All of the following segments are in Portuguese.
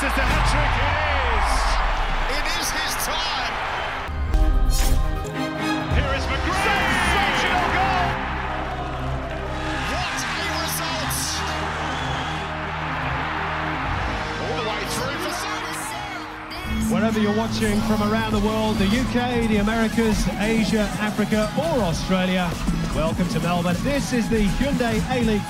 Is the hat trick? It is. It is his time. Here is McGrath. Sensational goal. What a result. All the way through for Salah. Wherever you're watching from around the world, the UK, the Americas, Asia, Africa, or Australia, welcome to Melbourne. This is the Hyundai A-League.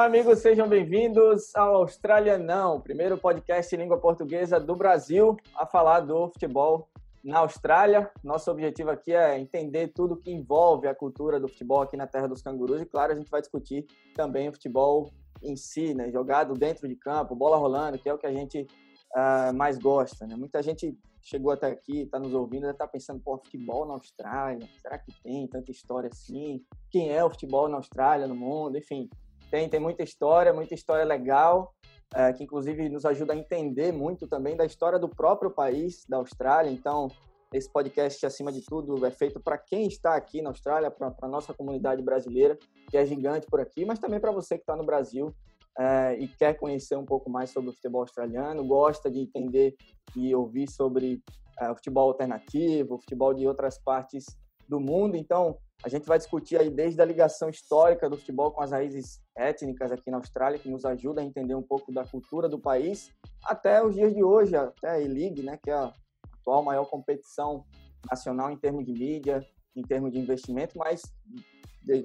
Olá, amigos, sejam bem-vindos ao Austrália Não, primeiro podcast em língua portuguesa do Brasil a falar do futebol na Austrália. Nosso objetivo aqui é entender tudo que envolve a cultura do futebol aqui na Terra dos Cangurus e, claro, a gente vai discutir também o futebol em si, né? jogado dentro de campo, bola rolando, que é o que a gente uh, mais gosta. Né? Muita gente chegou até aqui, está nos ouvindo, está pensando, pô, futebol na Austrália, será que tem tanta história assim? Quem é o futebol na Austrália, no mundo? Enfim, tem, tem muita história, muita história legal, é, que inclusive nos ajuda a entender muito também da história do próprio país, da Austrália. Então, esse podcast, acima de tudo, é feito para quem está aqui na Austrália, para a nossa comunidade brasileira, que é gigante por aqui, mas também para você que está no Brasil é, e quer conhecer um pouco mais sobre o futebol australiano, gosta de entender e ouvir sobre é, o futebol alternativo, o futebol de outras partes do mundo. Então, a gente vai discutir aí desde a ligação histórica do futebol com as raízes étnicas aqui na Austrália, que nos ajuda a entender um pouco da cultura do país, até os dias de hoje, até a E-League, né, que é a atual maior competição nacional em termos de mídia, em termos de investimento, mas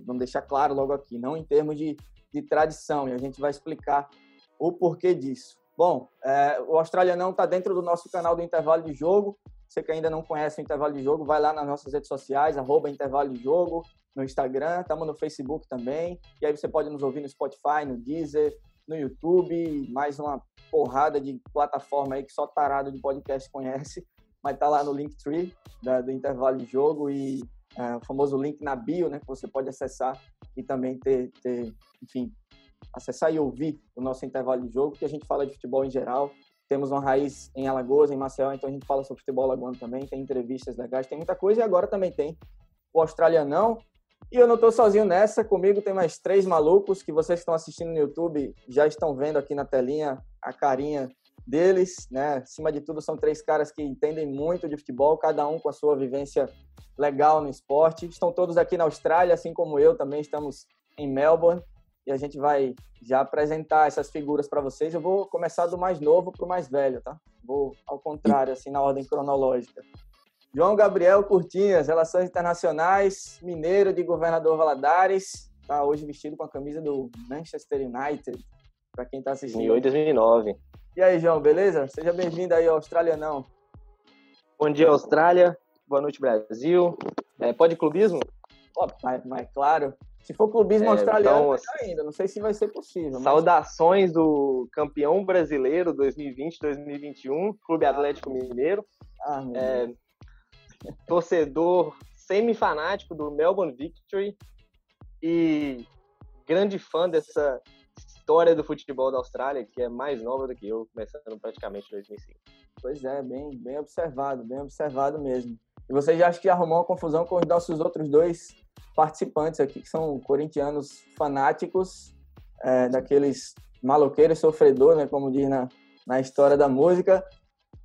vamos deixar claro logo aqui, não em termos de, de tradição, e a gente vai explicar o porquê disso. Bom, é, o Austrália não está dentro do nosso canal do intervalo de jogo, você que ainda não conhece o Intervalo de Jogo, vai lá nas nossas redes sociais, arroba Intervalo de Jogo, no Instagram, estamos no Facebook também. E aí você pode nos ouvir no Spotify, no Deezer, no YouTube, mais uma porrada de plataforma aí que só tarado de podcast conhece. Mas tá lá no Linktree da, do Intervalo de Jogo e é, o famoso link na bio, né, que você pode acessar e também ter, ter, enfim, acessar e ouvir o nosso intervalo de jogo, que a gente fala de futebol em geral, temos uma raiz em Alagoas, em Maceió, então a gente fala sobre futebol alagoano também, tem entrevistas legais, tem muita coisa e agora também tem o Australianão. E eu não estou sozinho nessa, comigo tem mais três malucos que vocês que estão assistindo no YouTube já estão vendo aqui na telinha a carinha deles, né? Acima de tudo, são três caras que entendem muito de futebol, cada um com a sua vivência legal no esporte. Estão todos aqui na Austrália, assim como eu também estamos em Melbourne e a gente vai já apresentar essas figuras para vocês. Eu vou começar do mais novo para o mais velho, tá? Vou ao contrário, assim, na ordem cronológica. João Gabriel Curtinhas, Relações Internacionais, mineiro de Governador Valadares, tá hoje vestido com a camisa do Manchester United, para quem está assistindo. 2008, 2009. E aí, João, beleza? Seja bem-vindo aí ao Australianão. Bom dia, Austrália. Boa noite, Brasil. É, pode clubismo? Oh, mas, mas claro, se for clubismo é, australiano, então, ainda. Não sei se vai ser possível. Saudações mas... do campeão brasileiro 2020-2021, Clube Atlético Mineiro. Ah, é, torcedor semi-fanático do Melbourne Victory e grande fã dessa história do futebol da Austrália, que é mais nova do que eu, começando praticamente em 2005. Pois é, bem, bem observado, bem observado mesmo. E você já acha que arrumou uma confusão com os nossos outros dois participantes aqui, que são corintianos fanáticos, é, daqueles maloqueiros sofredor, né, como diz na, na história da música.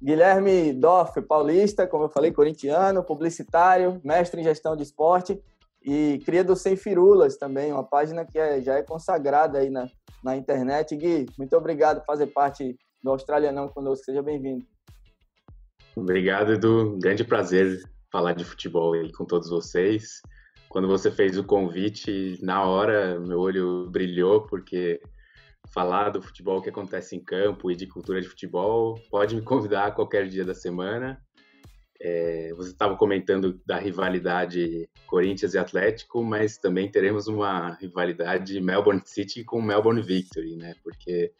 Guilherme Doff, paulista, como eu falei, corintiano, publicitário, mestre em gestão de esporte e cria do Sem Firulas também, uma página que é, já é consagrada aí na, na internet. Gui, muito obrigado por fazer parte do Australianão conosco, seja bem-vindo. Obrigado, Edu. Grande prazer falar de futebol aí com todos vocês. Quando você fez o convite, na hora meu olho brilhou, porque falar do futebol que acontece em campo e de cultura de futebol, pode me convidar qualquer dia da semana. É, você estava comentando da rivalidade Corinthians e Atlético, mas também teremos uma rivalidade Melbourne City com Melbourne Victory, né? Porque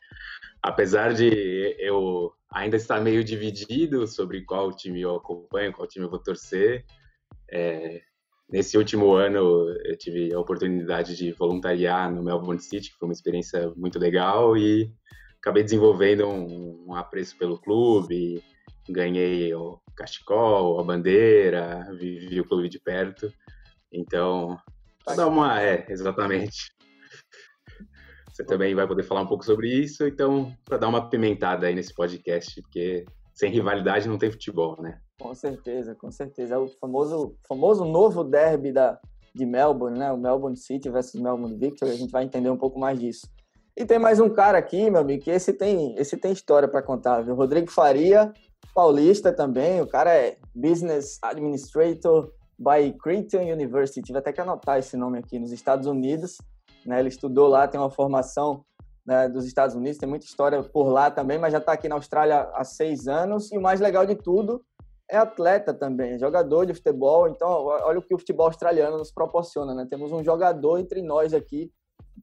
apesar de eu ainda estar meio dividido sobre qual time eu acompanho, qual time eu vou torcer, é, nesse último ano eu tive a oportunidade de voluntariar no Melbourne City, que foi uma experiência muito legal e acabei desenvolvendo um, um apreço pelo clube, ganhei o cachecol, a bandeira, vivi o clube de perto, então dar uma. É, exatamente. Você também vai poder falar um pouco sobre isso, então, para dar uma pimentada aí nesse podcast, porque sem rivalidade não tem futebol, né? Com certeza, com certeza. É o famoso, famoso novo derby da, de Melbourne, né? O Melbourne City versus Melbourne Victory. A gente vai entender um pouco mais disso. E tem mais um cara aqui, meu amigo, que esse tem, esse tem história para contar, viu? Rodrigo Faria, paulista também. O cara é Business Administrator by Creighton University. Tive até que anotar esse nome aqui, nos Estados Unidos. Né? Ele estudou lá, tem uma formação né, dos Estados Unidos, tem muita história por lá também, mas já está aqui na Austrália há seis anos. E o mais legal de tudo é atleta também, jogador de futebol. Então, olha o que o futebol australiano nos proporciona, né? Temos um jogador entre nós aqui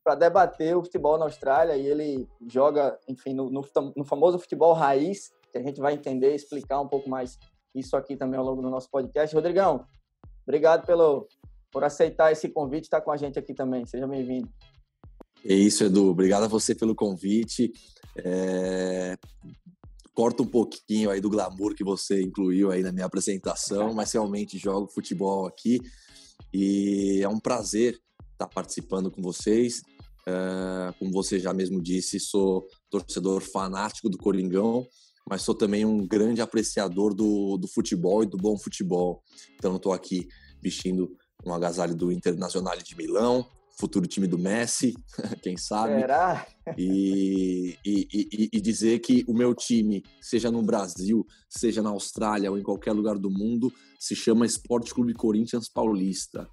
para debater o futebol na Austrália e ele joga, enfim, no, no, no, famoso futebol raiz, que a gente vai entender explicar um pouco mais isso aqui também ao longo do nosso podcast. Rodrigão, obrigado pelo, por aceitar esse convite estar com a gente aqui também. Seja bem-vindo. É isso, Edu. Obrigado a você pelo convite. É... Corta um pouquinho aí do glamour que você incluiu aí na minha apresentação, mas realmente jogo futebol aqui e é um prazer estar participando com vocês. É... Como você já mesmo disse, sou torcedor fanático do Coringão, mas sou também um grande apreciador do, do futebol e do bom futebol. Então, estou aqui vestindo um agasalho do Internacional de Milão, futuro time do Messi, quem sabe. Será? E, e, e, e, dizer que o meu time, seja no Brasil, seja na Austrália ou em qualquer lugar do mundo, se chama Esporte Clube Corinthians Paulista.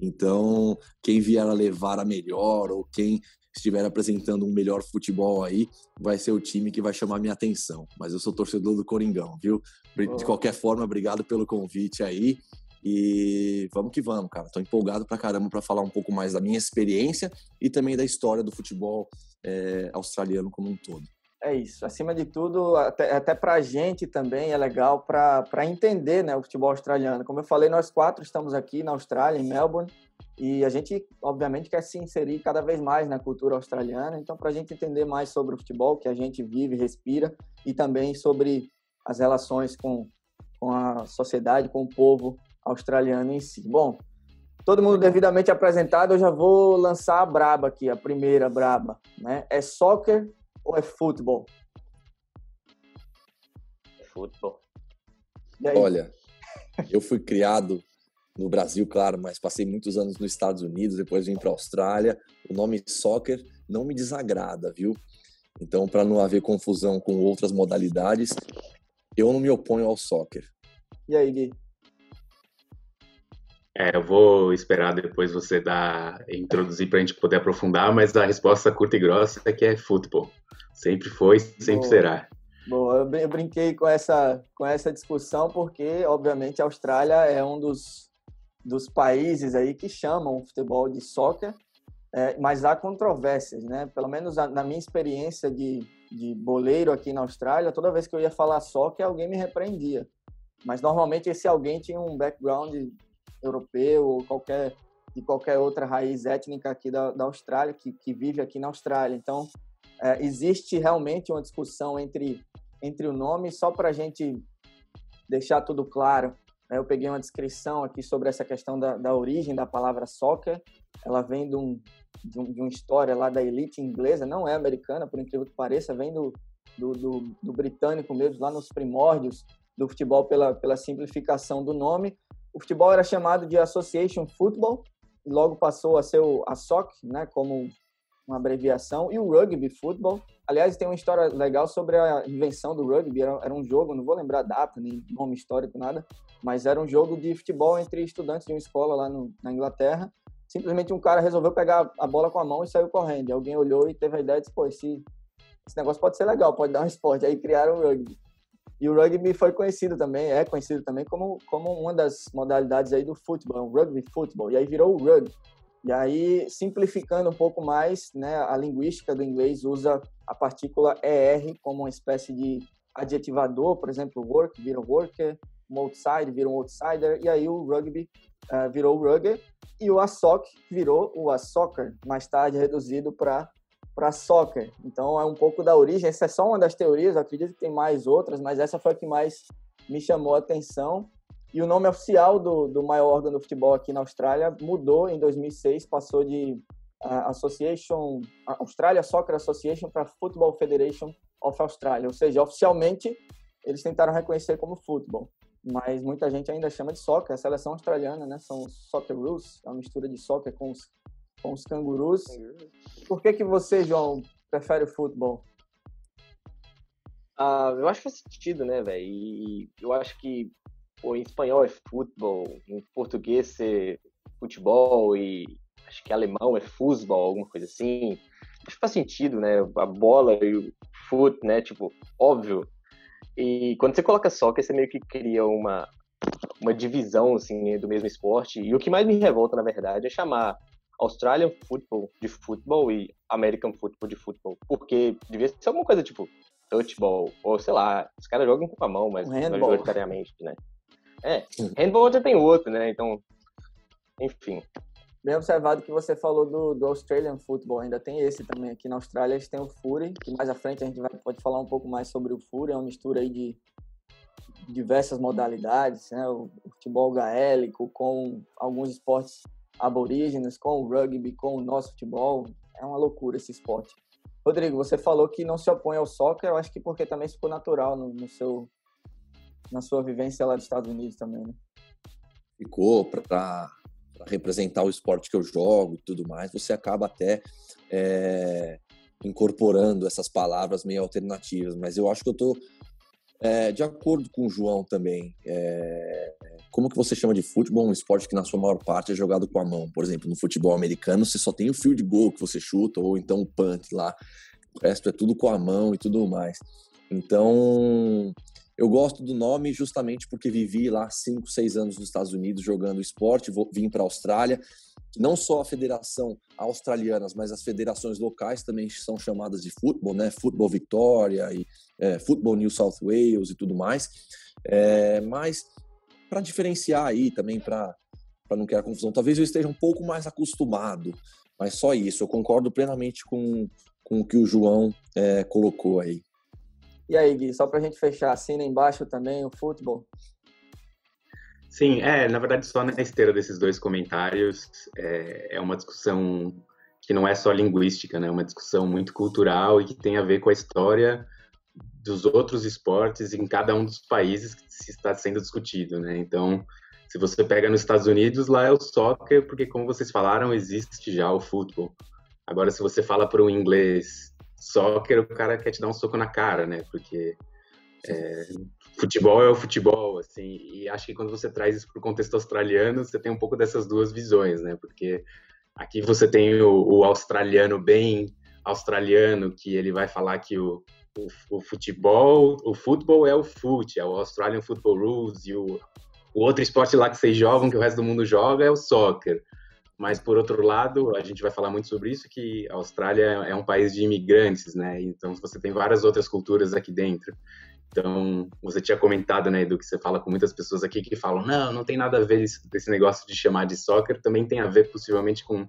Então, quem vier a levar a melhor ou quem estiver apresentando um melhor futebol aí, vai ser o time que vai chamar minha atenção. Mas eu sou torcedor do Coringão, viu? De qualquer forma, obrigado pelo convite aí. E vamos que vamos, cara. Tô empolgado pra caramba para falar um pouco mais da minha experiência e também da história do futebol é, australiano como um todo. É isso. Acima de tudo, até, até para a gente também é legal para entender né, o futebol australiano. Como eu falei, nós quatro estamos aqui na Austrália, em Melbourne, e a gente, obviamente, quer se inserir cada vez mais na cultura australiana. Então, para a gente entender mais sobre o futebol que a gente vive, respira, e também sobre as relações com, com a sociedade, com o povo australiano em si. Bom, todo mundo devidamente apresentado, eu já vou lançar a braba aqui, a primeira braba, né? É soccer ou é futebol? É futebol. Olha, eu fui criado no Brasil, claro, mas passei muitos anos nos Estados Unidos, depois vim para a Austrália. O nome soccer não me desagrada, viu? Então, para não haver confusão com outras modalidades, eu não me oponho ao soccer. E aí, Gui? É, eu vou esperar depois você dar, introduzir para a gente poder aprofundar, mas a resposta curta e grossa é que é futebol. Sempre foi, sempre Boa. será. Bom, eu brinquei com essa, com essa discussão porque, obviamente, a Austrália é um dos, dos países aí que chamam o futebol de soccer, é, mas há controvérsias, né? Pelo menos na minha experiência de, de boleiro aqui na Austrália, toda vez que eu ia falar soccer, alguém me repreendia. Mas normalmente esse alguém tinha um background europeu ou qualquer de qualquer outra raiz étnica aqui da, da Austrália, que, que vive aqui na Austrália. Então, é, existe realmente uma discussão entre, entre o nome, só para a gente deixar tudo claro. Né? Eu peguei uma descrição aqui sobre essa questão da, da origem da palavra soccer. Ela vem de, um, de, um, de uma história lá da elite inglesa, não é americana, por incrível que pareça, vem do, do, do, do britânico mesmo, lá nos primórdios do futebol, pela, pela simplificação do nome o futebol era chamado de Association Football logo passou a ser o, a SOC, né, como uma abreviação, e o Rugby Football. Aliás, tem uma história legal sobre a invenção do rugby. Era, era um jogo, não vou lembrar a data, nem nome histórico, nada, mas era um jogo de futebol entre estudantes de uma escola lá no, na Inglaterra. Simplesmente um cara resolveu pegar a bola com a mão e saiu correndo. Alguém olhou e teve a ideia de, pô, esse, esse negócio pode ser legal, pode dar um esporte. Aí criaram o rugby. E o rugby foi conhecido também, é conhecido também como, como uma das modalidades aí do futebol, rugby futebol. E aí virou o rugby. E aí, simplificando um pouco mais, né, a linguística do inglês usa a partícula ER como uma espécie de adjetivador, por exemplo, work vira worker, um outside vira um outsider, e aí o rugby uh, virou o rugger, e o ASOC virou o ASoccer, mais tarde reduzido para para soccer. Então é um pouco da origem. Essa é só uma das teorias, acredito que tem mais outras, mas essa foi a que mais me chamou a atenção. E o nome oficial do, do maior órgão do futebol aqui na Austrália mudou em 2006, passou de uh, Association Australia Soccer Association para Football Federation of Australia, ou seja, oficialmente eles tentaram reconhecer como futebol, mas muita gente ainda chama de soccer, a seleção australiana, né? São os Socceroos, é uma mistura de soccer com os, com os cangurus. Por que que você, João, prefere o futebol? Ah, eu acho que faz sentido, né, velho? E eu acho que pô, em espanhol é futebol, em português é futebol e acho que alemão é futebol, alguma coisa assim. Acho que faz sentido, né? A bola e o foot, né? Tipo, óbvio. E quando você coloca soccer, você meio que cria uma, uma divisão, assim, do mesmo esporte. E o que mais me revolta, na verdade, é chamar Australian Football de futebol e American Football de futebol. Porque devia ser alguma coisa tipo touchball, ou sei lá, os caras jogam com a mão, mas majoritariamente, né? É, handball já tem outro, né? Então, enfim. Bem observado que você falou do, do Australian Football, ainda tem esse também. Aqui na Austrália eles têm o Fury, que mais à frente a gente vai, pode falar um pouco mais sobre o Fury, é uma mistura aí de diversas modalidades, né? O futebol gaélico com alguns esportes aborígenes, com o rugby, com o nosso futebol. É uma loucura esse esporte. Rodrigo, você falou que não se opõe ao soccer, eu acho que porque também ficou natural no, no seu, na sua vivência lá dos Estados Unidos também, né? Ficou para representar o esporte que eu jogo e tudo mais, você acaba até é, incorporando essas palavras meio alternativas, mas eu acho que eu tô é, de acordo com o João também. É, como que você chama de futebol um esporte que na sua maior parte é jogado com a mão? Por exemplo, no futebol americano você só tem o field goal que você chuta ou então o punt lá. O resto é tudo com a mão e tudo mais. Então, eu gosto do nome justamente porque vivi lá 5, 6 anos nos Estados Unidos jogando esporte, vim para a Austrália. Não só a federação australiana, mas as federações locais também são chamadas de futebol, né? Futebol Victoria e é, Futebol New South Wales e tudo mais. É, mas para diferenciar aí também, para não criar confusão, talvez eu esteja um pouco mais acostumado, mas só isso. Eu concordo plenamente com, com o que o João é, colocou aí. E aí, Gui, só para a gente fechar, assina embaixo também o futebol. Sim, é, na verdade, só na esteira desses dois comentários, é, é uma discussão que não é só linguística, né? É uma discussão muito cultural e que tem a ver com a história dos outros esportes em cada um dos países que se está sendo discutido, né? Então, se você pega nos Estados Unidos, lá é o soccer, porque como vocês falaram, existe já o futebol. Agora, se você fala para um inglês soccer, o cara quer te dar um soco na cara, né? Porque é, futebol é o futebol, assim, e acho que quando você traz isso para o contexto australiano, você tem um pouco dessas duas visões, né? Porque aqui você tem o, o australiano bem australiano, que ele vai falar que o, o, futebol, o futebol é o foot, é o Australian Football Rules, e o, o outro esporte lá que vocês jogam, que o resto do mundo joga, é o soccer. Mas, por outro lado, a gente vai falar muito sobre isso, que a Austrália é um país de imigrantes, né? Então, você tem várias outras culturas aqui dentro. Então, você tinha comentado, né, do que você fala com muitas pessoas aqui que falam, não, não tem nada a ver esse, esse negócio de chamar de soccer, também tem a ver possivelmente com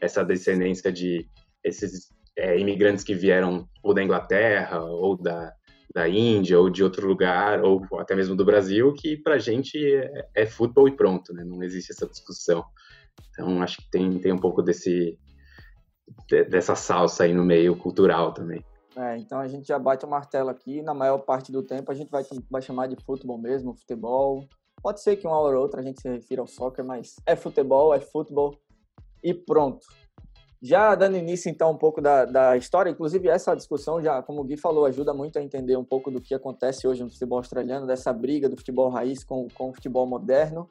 essa descendência de esses é, imigrantes que vieram ou da Inglaterra, ou da, da Índia, ou de outro lugar, ou até mesmo do Brasil, que pra gente é, é futebol e pronto, né? Não existe essa discussão. Então, acho que tem, tem um pouco desse, dessa salsa aí no meio cultural também. É, então a gente já bate o martelo aqui. Na maior parte do tempo a gente vai, vai chamar de futebol mesmo, futebol. Pode ser que uma hora ou outra a gente se refira ao soccer, mas é futebol, é futebol e pronto. Já dando início então um pouco da, da história, inclusive essa discussão já, como o Gui falou, ajuda muito a entender um pouco do que acontece hoje no futebol australiano, dessa briga do futebol raiz com, com o futebol moderno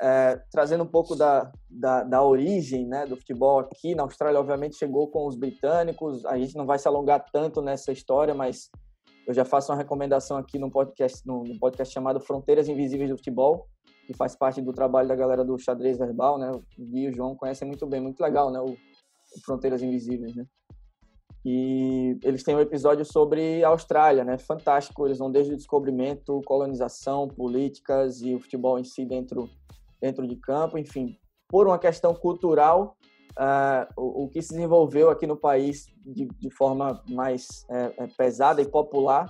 é, trazendo um pouco da, da, da, origem né, do futebol aqui na Austrália, obviamente chegou com os britânicos. A gente não vai se alongar tanto nessa história, mas eu já faço uma recomendação aqui no podcast, podcast chamado Fronteiras Invisíveis do Futebol, que faz parte do trabalho da galera do xadrez verbal, né? O Gui e o João conhecem muito bem, muito legal, né? O Fronteiras Invisíveis, né? E eles têm um episódio sobre a Austrália, né? Fantástico. Eles vão desde o descobrimento, colonização, políticas e o futebol em si dentro dentro de campo, enfim, por uma questão cultural, uh, o, o, que se desenvolveu aqui no país de, de forma mais é, é, pesada e popular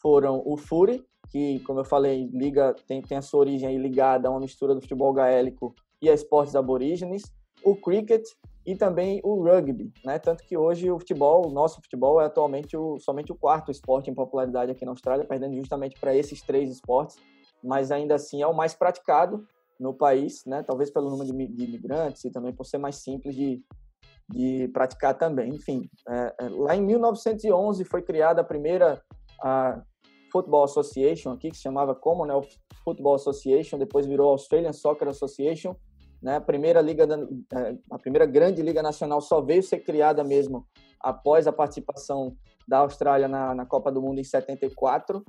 foram o Fury, que, como eu falei, liga tem, tem a sua origem ligada a uma mistura do futebol gaélico e a esportes aborígenes, o cricket e também o rugby, né? Tanto que hoje o futebol, o nosso futebol é atualmente o, somente o quarto esporte em popularidade aqui na Austrália, perdendo justamente para esses três esportes, mas ainda assim é o mais praticado no país, né? Talvez pelo número de, de imigrantes e também por ser mais simples de, de praticar também. Enfim, é, é, lá em 1911 foi criada a primeira a Football Association aqui, que se chamava Commonwealth Football Association, depois virou Australian Soccer Association, né? A primeira liga, é, a primeira grande liga nacional só veio ser criada mesmo após a participação da Austrália na, na Copa do Mundo em 74. Uh,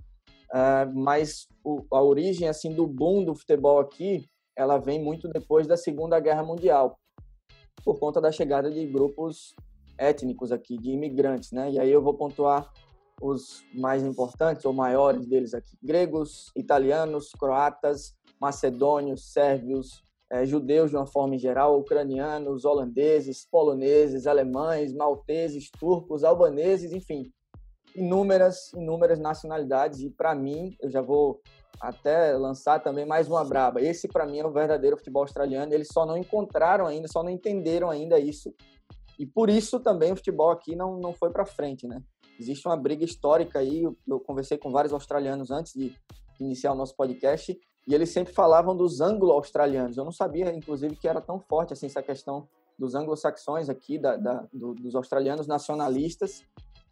é, mas o, a origem assim do boom do futebol aqui, ela vem muito depois da Segunda Guerra Mundial, por conta da chegada de grupos étnicos aqui, de imigrantes, né? E aí eu vou pontuar os mais importantes ou maiores deles aqui: gregos, italianos, croatas, macedônios, sérvios, é, judeus de uma forma geral, ucranianos, holandeses, poloneses, alemães, malteses, turcos, albaneses, enfim, inúmeras, inúmeras nacionalidades. E para mim, eu já vou até lançar também mais uma braba. Esse para mim é o verdadeiro futebol australiano. Eles só não encontraram ainda, só não entenderam ainda isso. E por isso também o futebol aqui não, não foi para frente, né? Existe uma briga histórica aí. Eu conversei com vários australianos antes de iniciar o nosso podcast e eles sempre falavam dos anglo-australianos. Eu não sabia, inclusive, que era tão forte assim essa questão dos anglo-saxões aqui, da, da do, dos australianos nacionalistas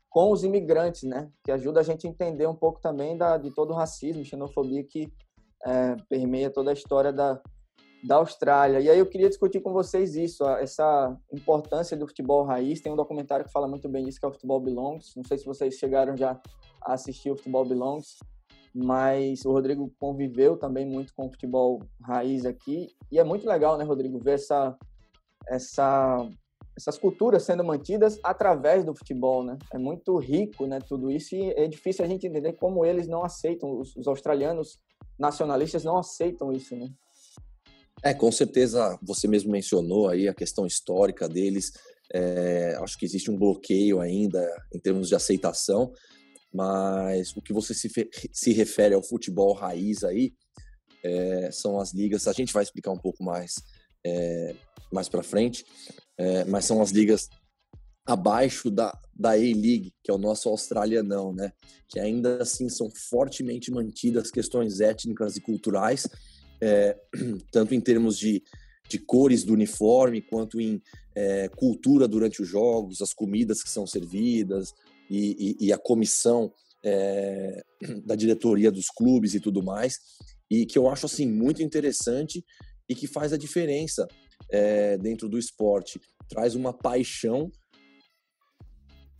com os imigrantes, né? Que ajuda a gente a entender um pouco também da, de todo o racismo, xenofobia que é, permeia toda a história da, da Austrália. E aí eu queria discutir com vocês isso, essa importância do futebol raiz. Tem um documentário que fala muito bem disso, que é o Futebol Belongs. Não sei se vocês chegaram já a assistir o Futebol Belongs mas o Rodrigo conviveu também muito com o futebol raiz aqui e é muito legal, né, Rodrigo, ver essa, essa, essas culturas sendo mantidas através do futebol, né? É muito rico, né, tudo isso e é difícil a gente entender como eles não aceitam, os, os australianos nacionalistas não aceitam isso, né? É, com certeza, você mesmo mencionou aí a questão histórica deles. É, acho que existe um bloqueio ainda em termos de aceitação, mas o que você se, se refere ao futebol raiz aí é, são as ligas. A gente vai explicar um pouco mais é, mais para frente, é, mas são as ligas abaixo da, da A-League, que é o nosso australianão, né? Que ainda assim são fortemente mantidas questões étnicas e culturais, é, tanto em termos de, de cores do uniforme, quanto em é, cultura durante os jogos, as comidas que são servidas, e, e, e a comissão é, da diretoria dos clubes e tudo mais, e que eu acho assim muito interessante e que faz a diferença é, dentro do esporte, traz uma paixão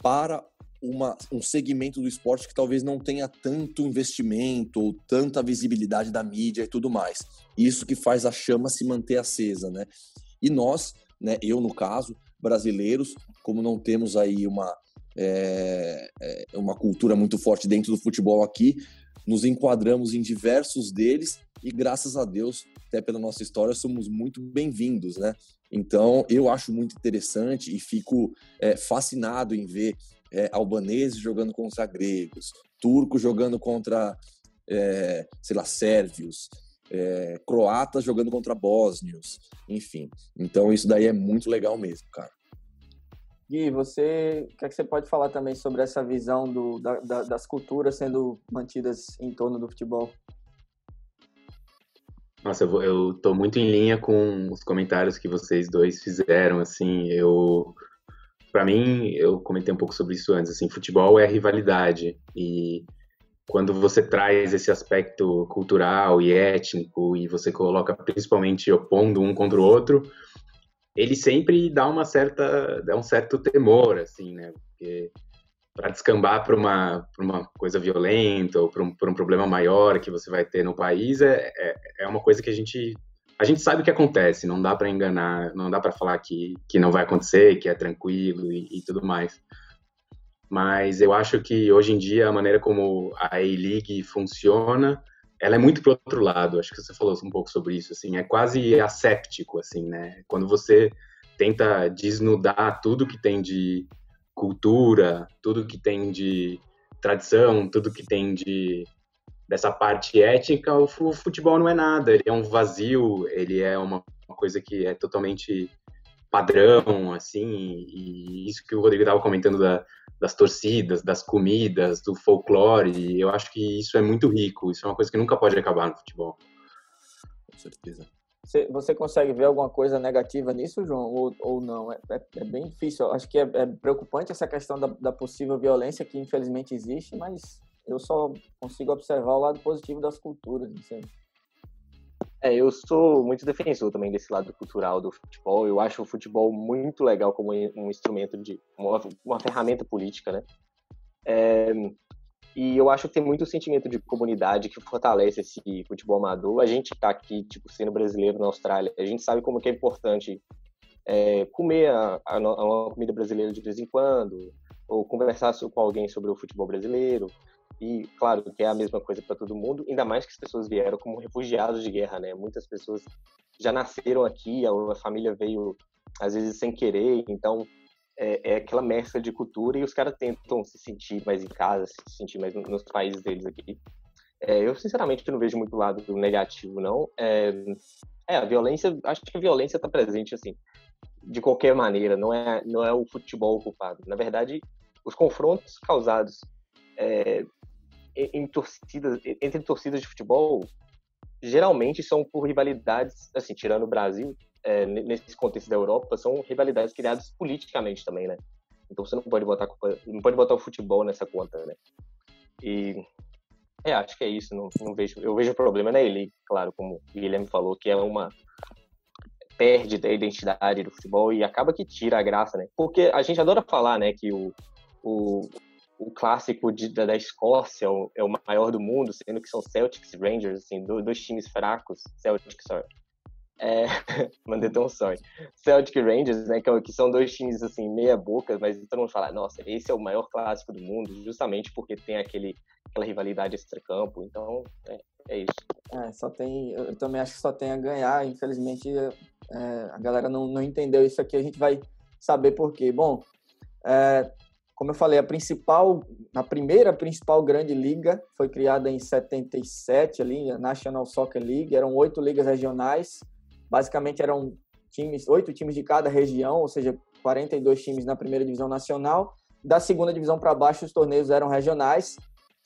para uma, um segmento do esporte que talvez não tenha tanto investimento ou tanta visibilidade da mídia e tudo mais. Isso que faz a chama se manter acesa, né? E nós, né, eu no caso, brasileiros, como não temos aí uma é, é uma cultura muito forte dentro do futebol aqui. Nos enquadramos em diversos deles e, graças a Deus, até pela nossa história, somos muito bem-vindos, né? Então, eu acho muito interessante e fico é, fascinado em ver é, albaneses jogando contra gregos, turcos jogando contra, é, sei lá, sérvios, é, croatas jogando contra bósnios, enfim. Então, isso daí é muito legal mesmo, cara. Gui, você, o que, é que você pode falar também sobre essa visão do, da, da, das culturas sendo mantidas em torno do futebol? Nossa, eu, tô muito em linha com os comentários que vocês dois fizeram, assim, eu... Para mim, eu comentei um pouco sobre isso antes, assim, futebol é rivalidade e quando você traz esse aspecto cultural e étnico e você coloca principalmente opondo um contra o outro, ele sempre dá uma certa, dá um certo temor, assim, né? Porque para descambar para uma, uma coisa violenta ou para um, um problema maior que você vai ter no país é, é, é, uma coisa que a gente a gente sabe o que acontece, não dá para enganar, não dá para falar que, que não vai acontecer, que é tranquilo e, e tudo mais. Mas eu acho que hoje em dia a maneira como a A-League funciona ela é muito pro outro lado. Acho que você falou um pouco sobre isso, assim, é quase asséptico, assim, né? Quando você tenta desnudar tudo que tem de cultura, tudo que tem de tradição, tudo que tem de dessa parte étnica, o futebol não é nada, ele é um vazio, ele é uma coisa que é totalmente padrão, assim, e isso que o Rodrigo estava comentando da, das torcidas, das comidas, do folclore, eu acho que isso é muito rico, isso é uma coisa que nunca pode acabar no futebol. Com certeza. Você consegue ver alguma coisa negativa nisso, João, ou, ou não? É, é, é bem difícil. Acho que é, é, preocupante essa questão da, da possível violência que infelizmente existe, mas eu só consigo observar o lado positivo das culturas. Assim. É, eu sou muito defensor também desse lado cultural do futebol. Eu acho o futebol muito legal como um instrumento de uma, uma ferramenta política, né? É, e eu acho que tem muito sentimento de comunidade que fortalece esse futebol amador. A gente está aqui, tipo, sendo brasileiro na Austrália, a gente sabe como que é importante é, comer a, a, a, comida brasileira de vez em quando, ou conversar com alguém sobre o futebol brasileiro. E, claro, que é a mesma coisa para todo mundo, ainda mais que as pessoas vieram como refugiados de guerra, né? Muitas pessoas já nasceram aqui, a família veio, às vezes, sem querer, então é, é aquela mescla de cultura e os caras tentam se sentir mais em casa, se sentir mais nos países deles aqui. É, eu, sinceramente, não vejo muito lado negativo, não. É, é, a violência, acho que a violência está presente, assim, de qualquer maneira, não é, não é o futebol culpado. Na verdade, os confrontos causados é, em torcidas, entre torcidas de futebol, geralmente são por rivalidades, assim, tirando o Brasil, é, nesse contexto da Europa, são rivalidades criadas politicamente também, né? Então você não pode botar não pode botar o futebol nessa conta, né? E é, acho que é isso. Não, não vejo, eu vejo o problema na ele, claro, como o Guilherme falou, que é uma perde a identidade do futebol e acaba que tira a graça, né? Porque a gente adora falar, né, que o, o o clássico de, da, da Escócia é o, é o, maior do mundo, sendo que são Celtics e Rangers, assim, dois, dois times fracos. Celtics, sorry. É, mandei tão sorry. Celtic e Rangers, né, que, que, são dois times, assim, meia boca, mas todo mundo fala, nossa, esse é o maior clássico do mundo, justamente porque tem aquele, aquela rivalidade extra-campo. Então, é, é isso. É, só tem, eu também acho que só tem a ganhar. Infelizmente, é, a galera não, não entendeu isso aqui. A gente vai saber por quê. Bom, é, como eu falei, a principal, a primeira principal grande liga foi criada em 77 ali, a National Soccer League. Eram oito ligas regionais. Basicamente eram times, oito times de cada região, ou seja, 42 times na primeira divisão nacional. Da segunda divisão para baixo, os torneios eram regionais.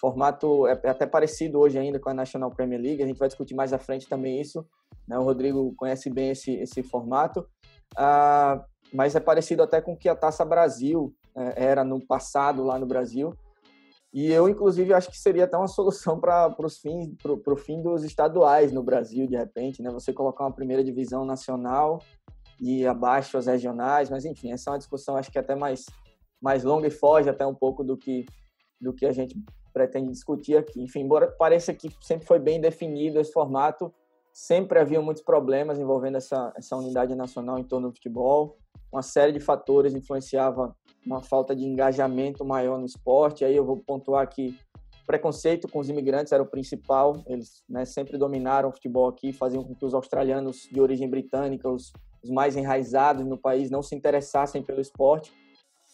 Formato é, é até parecido hoje ainda com a National Premier League. A gente vai discutir mais à frente também isso. Né? O Rodrigo conhece bem esse, esse formato. Ah, mas é parecido até com que a Taça Brasil era no passado lá no Brasil. E eu, inclusive, acho que seria até uma solução para o fim dos estaduais no Brasil, de repente, né? Você colocar uma primeira divisão nacional e abaixo as regionais, mas enfim, essa é uma discussão acho que até mais, mais longa e foge até um pouco do que, do que a gente pretende discutir aqui. Enfim, embora pareça que sempre foi bem definido esse formato, sempre havia muitos problemas envolvendo essa, essa unidade nacional em torno do futebol uma série de fatores influenciava uma falta de engajamento maior no esporte. Aí eu vou pontuar que preconceito com os imigrantes era o principal. Eles né, sempre dominaram o futebol aqui, faziam com que os australianos de origem britânica, os, os mais enraizados no país, não se interessassem pelo esporte.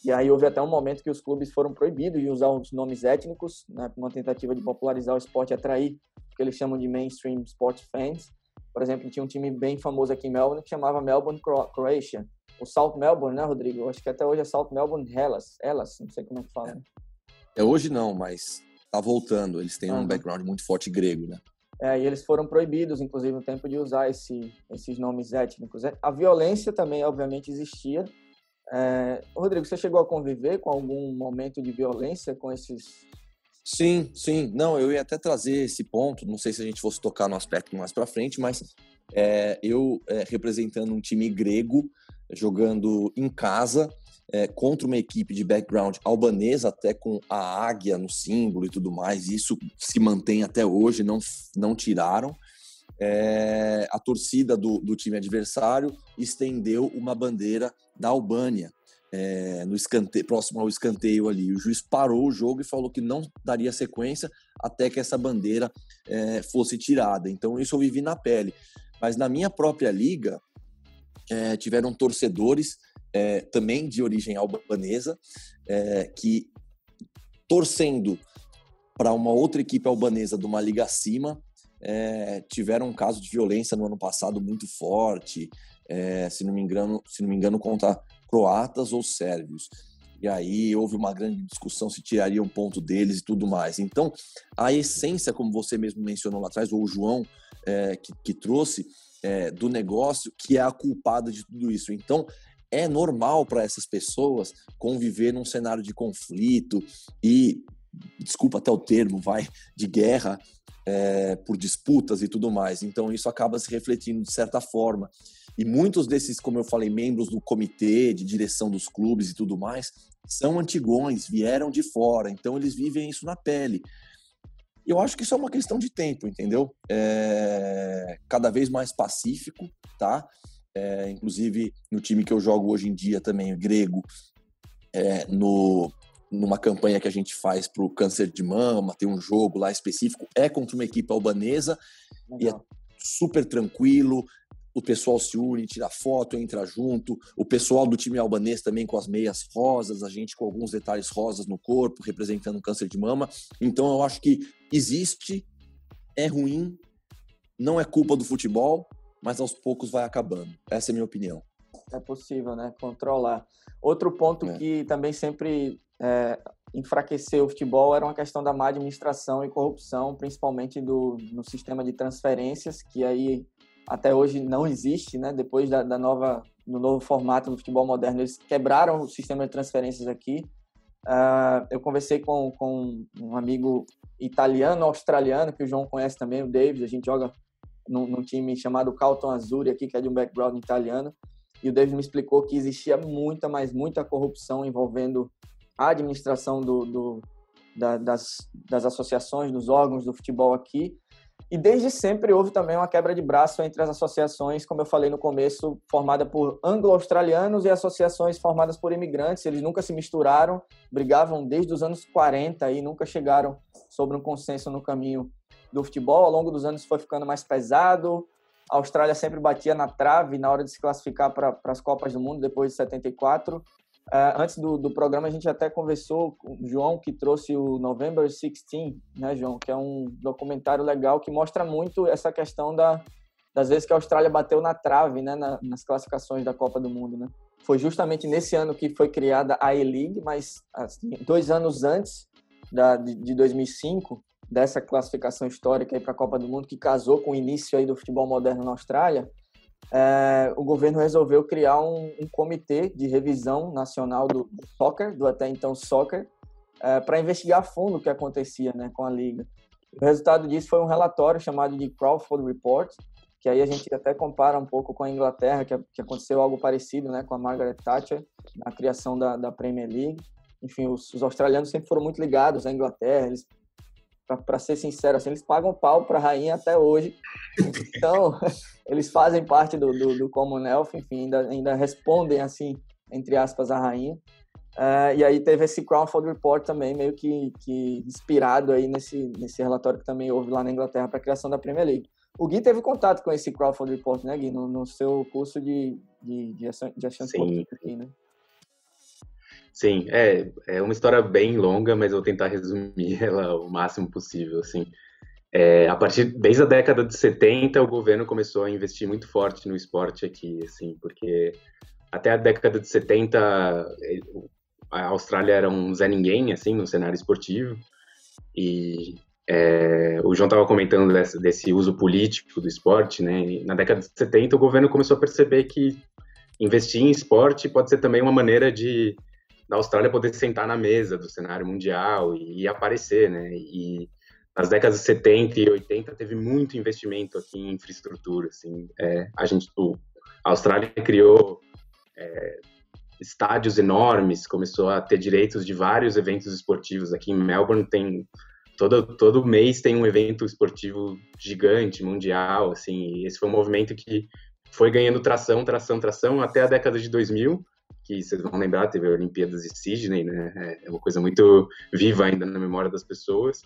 E aí houve até um momento que os clubes foram proibidos de usar os nomes étnicos, né, uma tentativa de popularizar o esporte e atrair o que eles chamam de mainstream sport fans. Por exemplo, tinha um time bem famoso aqui em Melbourne que chamava Melbourne Croatia, o South Melbourne, né, Rodrigo? Eu acho que até hoje é South Melbourne Hellas, Hellas, não sei como é que fala. Né? É hoje não, mas tá voltando. Eles têm um background muito forte grego, né? É, e eles foram proibidos, inclusive, no tempo de usar esse, esses nomes étnicos. É, a violência também, obviamente, existia. É, Rodrigo, você chegou a conviver com algum momento de violência com esses? Sim, sim. Não, eu ia até trazer esse ponto. Não sei se a gente fosse tocar no aspecto mais para frente, mas é, eu é, representando um time grego, jogando em casa é, contra uma equipe de background albanesa, até com a águia no símbolo e tudo mais. Isso se mantém até hoje, não, não tiraram. É, a torcida do, do, time adversário estendeu uma bandeira da Albânia é, no escanteio, próximo ao escanteio ali. O juiz parou o jogo e falou que não daria sequência até que essa bandeira é, fosse tirada. Então isso eu vivi na pele. Mas na minha própria liga, é, tiveram torcedores é, também de origem albanesa é, que torcendo para uma outra equipe albanesa de uma liga acima. É, tiveram um caso de violência no ano passado muito forte, é, se não me engano, se não me engano contra croatas ou sérvios. E aí houve uma grande discussão se tiraria um ponto deles e tudo mais. Então, a essência, como você mesmo mencionou lá atrás, ou o João é, que, que, trouxe, é, do negócio, que é a culpada de tudo isso. Então, é normal para essas pessoas conviver num cenário de conflito e, desculpa até o termo, vai, de guerra é, por disputas e tudo mais. Então, isso acaba se refletindo de certa forma. E muitos desses, como eu falei, membros do comitê de direção dos clubes e tudo mais, são antigões, vieram de fora, então eles vivem isso na pele. Eu acho que isso é uma questão de tempo, entendeu? É, cada vez mais pacífico, tá? É, inclusive no time que eu jogo hoje em dia também, o grego, é, no, numa campanha que a gente faz para o câncer de mama, tem um jogo lá específico, é contra uma equipe albanesa Legal. e é super tranquilo, o pessoal se une, tira foto, entra junto, o pessoal do time albanês também com as meias rosas, a gente com alguns detalhes rosas no corpo, representando câncer de mama. Então eu acho que existe, é ruim, não é culpa do futebol, mas aos poucos vai acabando. Essa é a minha opinião. É possível, né? Controlar. Outro ponto é. que também sempre é, enfraqueceu o futebol era uma questão da má administração e corrupção, principalmente do, no sistema de transferências, que aí até hoje não existe, né? Depois da, da nova, do novo formato do futebol moderno, eles quebraram o sistema de transferências aqui. Uh, eu conversei com, com um amigo italiano, australiano, que o João conhece também, o David. A gente joga num, num time chamado Calton Azzurri aqui, que é de um background italiano. E o David me explicou que existia muita, mas muita corrupção envolvendo a administração do, do da, das, das associações, dos órgãos do futebol aqui e desde sempre houve também uma quebra de braço entre as associações, como eu falei no começo, formada por anglo-australianos e associações formadas por imigrantes. Eles nunca se misturaram, brigavam desde os anos 40 e nunca chegaram sobre um consenso no caminho do futebol. Ao longo dos anos foi ficando mais pesado. A Austrália sempre batia na trave na hora de se classificar para as Copas do Mundo depois de 74. Uh, antes do, do programa, a gente até conversou com o João, que trouxe o November 16, né, João? Que é um documentário legal que mostra muito essa questão da, das vezes que a Austrália bateu na trave, né, na, nas classificações da Copa do Mundo, né? Foi justamente nesse ano que foi criada a E-League, mas assim, dois anos antes da, de, de 2005, dessa classificação histórica para a Copa do Mundo, que casou com o início aí do futebol moderno na Austrália, é, o governo resolveu criar um, um, comitê de revisão nacional do, do soccer, do até então soccer, é, para investigar a fundo o que acontecia né, com a liga. O resultado disso foi um relatório chamado de Crawford Report, que aí a gente até compara um pouco com a Inglaterra, que, que aconteceu algo parecido né, com a Margaret Thatcher na criação da, da Premier League. Enfim, os, os australianos sempre foram muito ligados à Inglaterra, eles para ser sincero, assim, eles pagam pau para a rainha até hoje. Então, eles fazem parte do, do, do Commonwealth, enfim, ainda, ainda respondem, assim, entre aspas, à rainha. Uh, e aí teve esse Crawford Report também, meio que, que inspirado aí nesse, nesse relatório que também houve lá na Inglaterra para a criação da Premier League. O Gui teve contato com esse Crawford Report, né, Gui, no, no seu curso de, de, de, de ação Sim. aqui, né? Sim, é, é uma história bem longa, mas eu vou tentar resumir ela o máximo possível, assim. É, a partir, desde a década de 70, o governo começou a investir muito forte no esporte aqui, assim, porque até a década de 70, a Austrália era um Zé Ninguém, assim, no cenário esportivo, e é, o João estava comentando desse, desse, uso político do esporte, né? E na década de 70, o governo começou a perceber que investir em esporte pode ser também uma maneira de da Austrália poder sentar na mesa do cenário mundial e, e aparecer, né? E nas décadas de 70 e 80 teve muito investimento aqui em infraestrutura, assim. É, a gente, o, a Austrália criou é, estádios enormes, começou a ter direitos de vários eventos esportivos. Aqui em Melbourne tem todo todo mês tem um evento esportivo gigante mundial, assim. E esse foi um movimento que foi ganhando tração, tração, tração até a década de 2000 que vocês vão lembrar, teve a Olimpíadas de Sydney, né? É, é uma coisa muito viva ainda na memória das pessoas.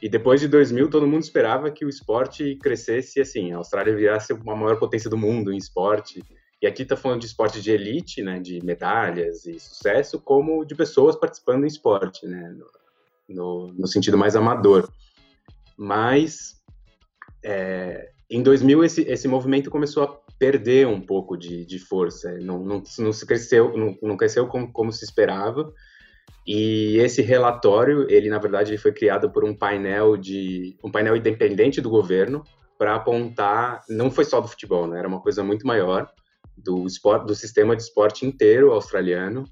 E depois de 2000, todo mundo esperava que o esporte crescesse assim, a Austrália virasse a maior potência do mundo em esporte. E aqui está falando de esporte de elite, né, de medalhas e sucesso, como de pessoas participando em esporte, né? no, no sentido mais amador. Mas é, em 2000 esse, esse movimento começou a perder um pouco de, de força, não, não, não se cresceu, não, não cresceu como, como se esperava. E esse relatório, ele na verdade ele foi criado por um painel de um painel independente do governo para apontar, não foi só do futebol, né? Era uma coisa muito maior do esporte, do sistema de esporte inteiro australiano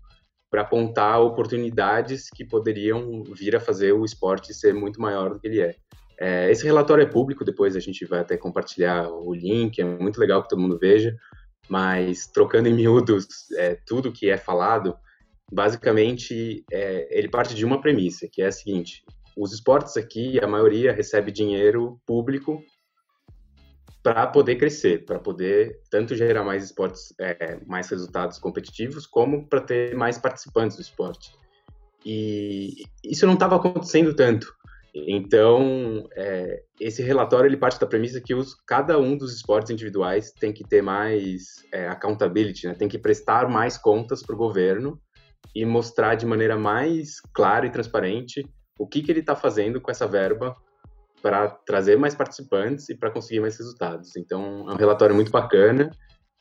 para apontar oportunidades que poderiam vir a fazer o esporte ser muito maior do que ele é. É. esse relatório é público, depois a gente vai até compartilhar o link, é muito legal que todo mundo veja, mas trocando em miúdos é, tudo que é falado, basicamente é, ele parte de uma premissa, que é a seguinte: os esportes aqui, a maioria recebe dinheiro público para poder crescer, para poder tanto gerar mais esportes, é, mais resultados competitivos, como para ter mais participantes do esporte. E isso não estava acontecendo tanto. Então, é, esse relatório ele parte da premissa que os, cada um dos esportes individuais tem que ter mais é, accountability, né? tem que prestar mais contas para o governo e mostrar de maneira mais clara e transparente o que, que ele está fazendo com essa verba para trazer mais participantes e para conseguir mais resultados. Então, é um relatório muito bacana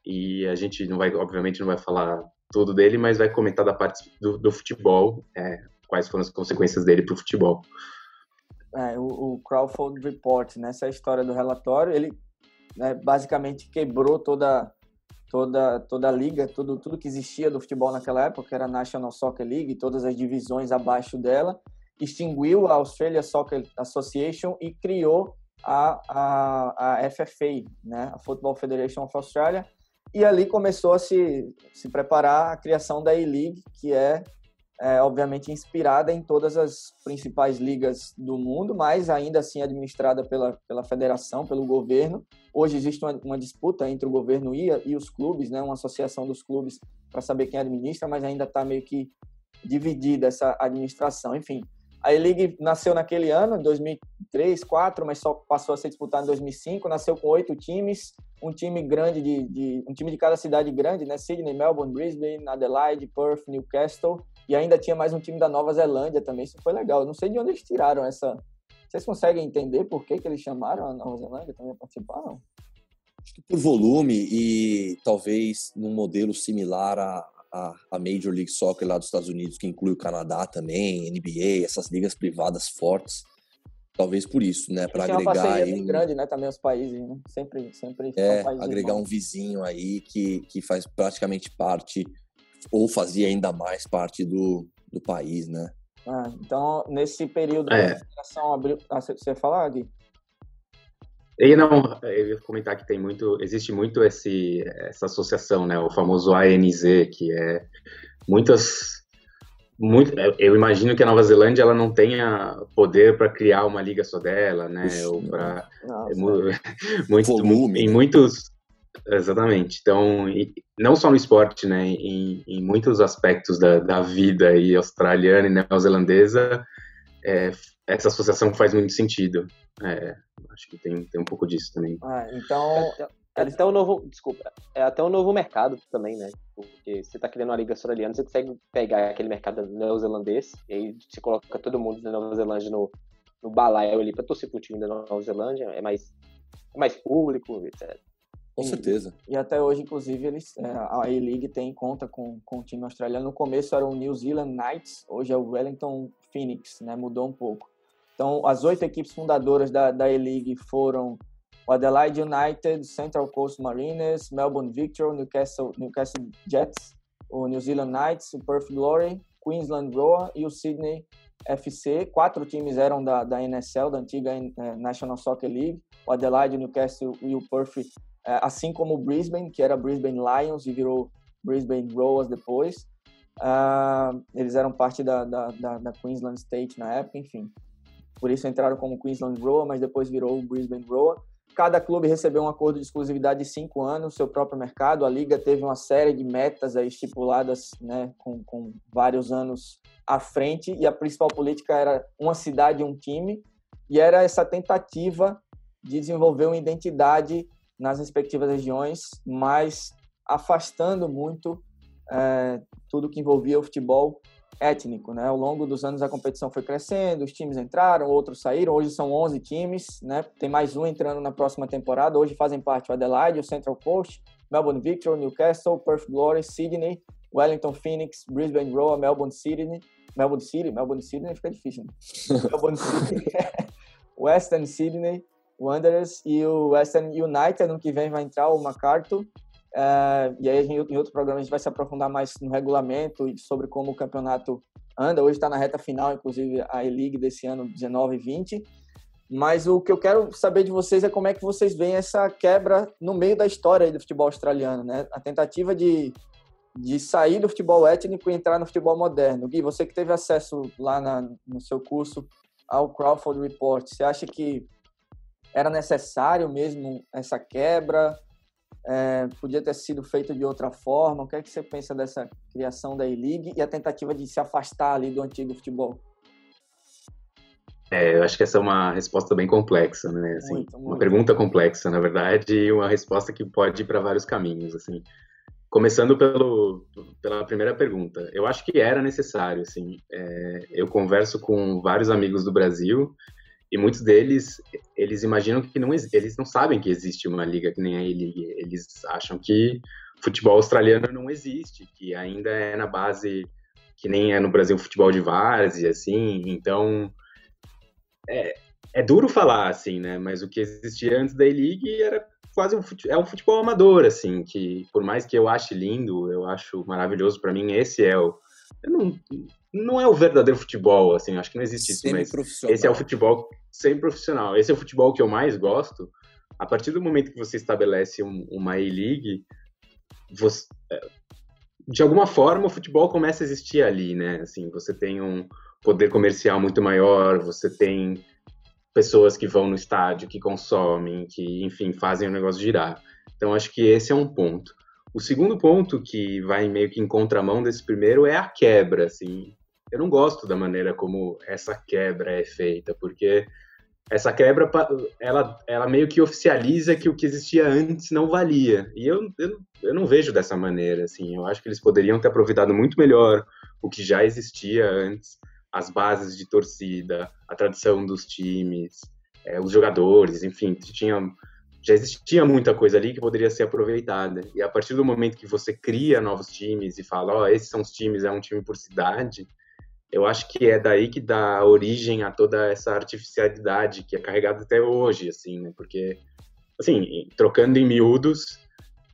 e a gente não vai, obviamente, não vai falar tudo dele, mas vai comentar da parte do, do futebol, é, quais foram as consequências dele para o futebol. É, o, o Crawford Report, né, história do relatório, ele né, basicamente quebrou toda toda toda a liga, tudo tudo que existia do futebol naquela época, era a National Soccer League, todas as divisões abaixo dela, extinguiu a Australia Soccer Association e criou a, a, a FFA, né, a Football Federation of Australia, e ali começou a se, se preparar a criação da A-League, que é, é, obviamente inspirada em todas as principais ligas do mundo, mas ainda assim administrada pela, pela federação, pelo governo. Hoje existe uma, uma disputa entre o governo e, e os clubes, né, uma associação dos clubes para saber quem administra, mas ainda está meio que dividida essa administração. Enfim, a E-League nasceu naquele ano, em 2003, 2004, mas só passou a ser disputada em 2005. Nasceu com oito times, um time grande de, de, um time de cada cidade grande, né? Sydney, Melbourne, Brisbane, Adelaide, Perth, Newcastle e ainda tinha mais um time da Nova Zelândia também. Isso foi legal. Eu não sei de onde eles tiraram essa. Vocês conseguem entender por que, que eles chamaram a Nova Zelândia também a participar? Não? Acho que por volume e talvez num modelo similar a, a, a Major League Soccer lá dos Estados Unidos, que inclui o Canadá também, NBA, essas ligas privadas fortes. Talvez por isso, né? Para agregar aí. Um... grande, né? Também os países, né? Sempre, sempre. É, agregar um vizinho aí que, que faz praticamente parte, ou fazia ainda mais parte do, do país, né? Ah, então, nesse período é. a federação abriu. Ah, você ia falar, Gui? E não, eu ia comentar que tem muito, existe muito esse, essa associação, né, o famoso ANZ, que é muitas, muito, eu imagino que a Nova Zelândia ela não tenha poder para criar uma liga só dela, né, Ixi, ou para muito, Volume. em muitos, exatamente. Então, não só no esporte, né, em, em muitos aspectos da, da vida aí australiana e neozelandesa, é, essa associação faz muito sentido. É, acho que tem, tem um pouco disso também. Ah, então. É, até um novo, desculpa, é até um novo mercado também, né? Porque você está criando uma liga australiana, você consegue pegar aquele mercado neozelandês e aí você coloca todo mundo da Nova Zelândia no, no balaio ali para torcer pro time da Nova Zelândia, é mais, é mais público, etc. Com certeza. E, e até hoje, inclusive, eles, é, a A-League tem conta com, com o time australiano. No começo era o New Zealand Knights, hoje é o Wellington Phoenix, né? Mudou um pouco. Então, as oito equipes fundadoras da, da E-League foram o Adelaide United, Central Coast Mariners, Melbourne Victory, Newcastle, Newcastle Jets, o New Zealand Knights, o Perth Glory, Queensland Roar e o Sydney FC. Quatro times eram da, da NSL, da antiga eh, National Soccer League. O Adelaide, Newcastle e o Perth, assim como o Brisbane, que era Brisbane Lions e virou Brisbane Roars depois. Uh, eles eram parte da, da, da, da Queensland State na época, enfim. Por isso entraram como Queensland Roar, mas depois virou Brisbane Roar. Cada clube recebeu um acordo de exclusividade de cinco anos, seu próprio mercado. A liga teve uma série de metas aí estipuladas, né, com, com vários anos à frente. E a principal política era uma cidade, um time. E era essa tentativa de desenvolver uma identidade nas respectivas regiões, mas afastando muito é, tudo que envolvia o futebol étnico, né? Ao longo dos anos a competição foi crescendo, os times entraram, outros saíram, hoje são 11 times, né? Tem mais um entrando na próxima temporada, hoje fazem parte o Adelaide, o Central Coast, Melbourne Victory, Newcastle, Perth Glory, Sydney, Wellington Phoenix, Brisbane Roar, Melbourne City, Melbourne City, Melbourne Sydney fica difícil, né? Melbourne City, Western Sydney, Wanderers e o Western United, ano que vem vai entrar o MacArthur, Uh, e aí, em outro programa, a gente vai se aprofundar mais no regulamento e sobre como o campeonato anda. Hoje está na reta final, inclusive, a E-League desse ano 19 e 20. Mas o que eu quero saber de vocês é como é que vocês veem essa quebra no meio da história do futebol australiano, né? A tentativa de, de sair do futebol étnico e entrar no futebol moderno. Gui, você que teve acesso lá na, no seu curso ao Crawford Report, você acha que era necessário mesmo essa quebra? É, podia ter sido feito de outra forma? O que é que você pensa dessa criação da E-League e a tentativa de se afastar ali do antigo futebol? É, eu acho que essa é uma resposta bem complexa, né? Assim, muito, muito. Uma pergunta complexa, na verdade, e uma resposta que pode ir para vários caminhos, assim. Começando pelo, pela primeira pergunta, eu acho que era necessário, assim. É, eu converso com vários amigos do Brasil e muitos deles, eles imaginam que não, eles não sabem que existe uma liga que nem a E-League. Eles acham que futebol australiano não existe, que ainda é na base que nem é no Brasil futebol de várzea, assim. Então, é, é duro falar, assim, né? Mas o que existia antes da E-League era quase um é um futebol amador, assim, que por mais que eu ache lindo, eu acho maravilhoso, para mim esse é o... Eu não, não é o verdadeiro futebol, assim, acho que não existe isso, mas esse é o futebol sem profissional. Esse é o futebol que eu mais gosto. A partir do momento que você estabelece um, uma A-League, é, de alguma forma o futebol começa a existir ali, né? Assim, você tem um poder comercial muito maior, você tem pessoas que vão no estádio, que consomem, que, enfim, fazem o negócio girar. Então, acho que esse é um ponto. O segundo ponto que vai meio que em contramão desse primeiro é a quebra, assim eu não gosto da maneira como essa quebra é feita, porque essa quebra ela, ela meio que oficializa que o que existia antes não valia. E eu, eu, eu não vejo dessa maneira, assim. Eu acho que eles poderiam ter aproveitado muito melhor o que já existia antes, as bases de torcida, a tradição dos times, é, os jogadores, enfim, tinha, já existia muita coisa ali que poderia ser aproveitada. E a partir do momento que você cria novos times e fala, ó, oh, esses são os times, é um time por cidade, eu acho que é daí que dá origem a toda essa artificialidade que é carregada até hoje, assim, né? Porque, assim, trocando em miúdos,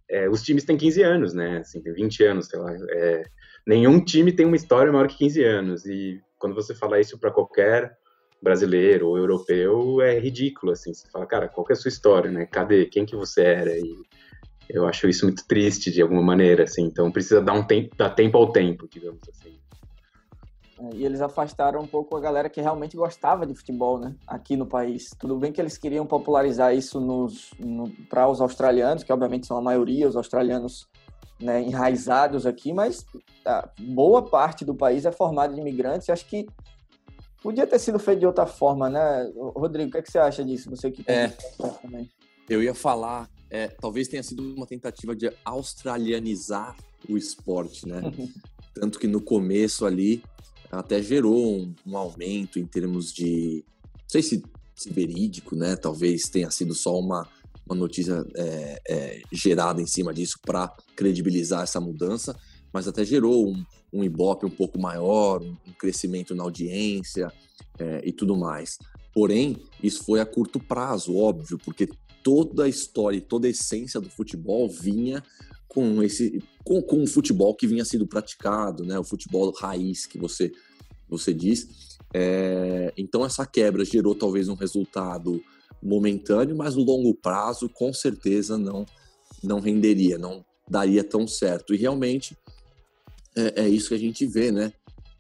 é, os times têm 15 anos, né? Assim, tem 20 anos, sei lá. É, nenhum time tem uma história maior que 15 anos. E quando você fala isso para qualquer brasileiro ou europeu, é ridículo, assim. Você fala, cara, qual é a sua história, né? Cadê? Quem que você era? E eu acho isso muito triste, de alguma maneira, assim. Então, precisa dar um tempo, dar tempo ao tempo, digamos assim. É, e eles afastaram um pouco a galera que realmente gostava de futebol, né? Aqui no país. Tudo bem que eles queriam popularizar isso nos, no, para os australianos, que obviamente são a maioria, os australianos né, enraizados aqui, mas a boa parte do país é formada de imigrantes. Acho que podia ter sido feito de outra forma, né? Rodrigo, o que, é que você acha disso? Você que é, também. Eu ia falar, é, talvez tenha sido uma tentativa de australianizar o esporte, né? Tanto que no começo ali até gerou um, um aumento em termos de, não sei se, se, verídico, né? Talvez tenha sido só uma, uma notícia é, é, gerada em cima disso para credibilizar essa mudança, mas até gerou um, um ibope um pouco maior, um crescimento na audiência é, e tudo mais. Porém, isso foi a curto prazo, óbvio, porque toda a história, toda a essência do futebol vinha com esse com, com o futebol que vinha sendo praticado, né? O futebol raiz que você você diz. É, então essa quebra gerou talvez um resultado momentâneo, mas no longo prazo com certeza não não renderia, não daria tão certo. E realmente é, é isso que a gente vê, né?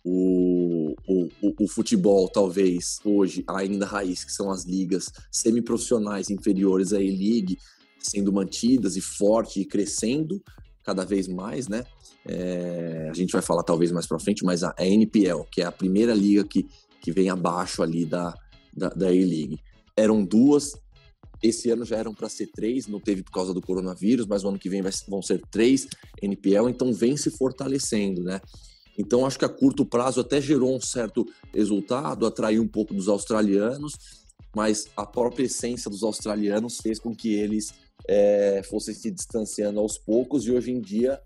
O, o, o, futebol, talvez hoje, ainda raiz, que são as ligas semiprofissionais inferiores à E-League, sendo mantidas e forte e crescendo cada vez mais, né? É, a gente vai falar talvez mais para frente, mas a, NPL, que é a primeira liga que, que vem abaixo ali da, da, da A-League. Eram duas, esse ano já eram para ser três, não teve por causa do coronavírus, mas o ano que vem vai, vão ser três NPL, então vem se fortalecendo, né? Então, acho que a curto prazo até gerou um certo resultado, atraiu um pouco dos australianos, mas a própria essência dos australianos fez com que eles é, fossem se distanciando aos poucos e hoje em dia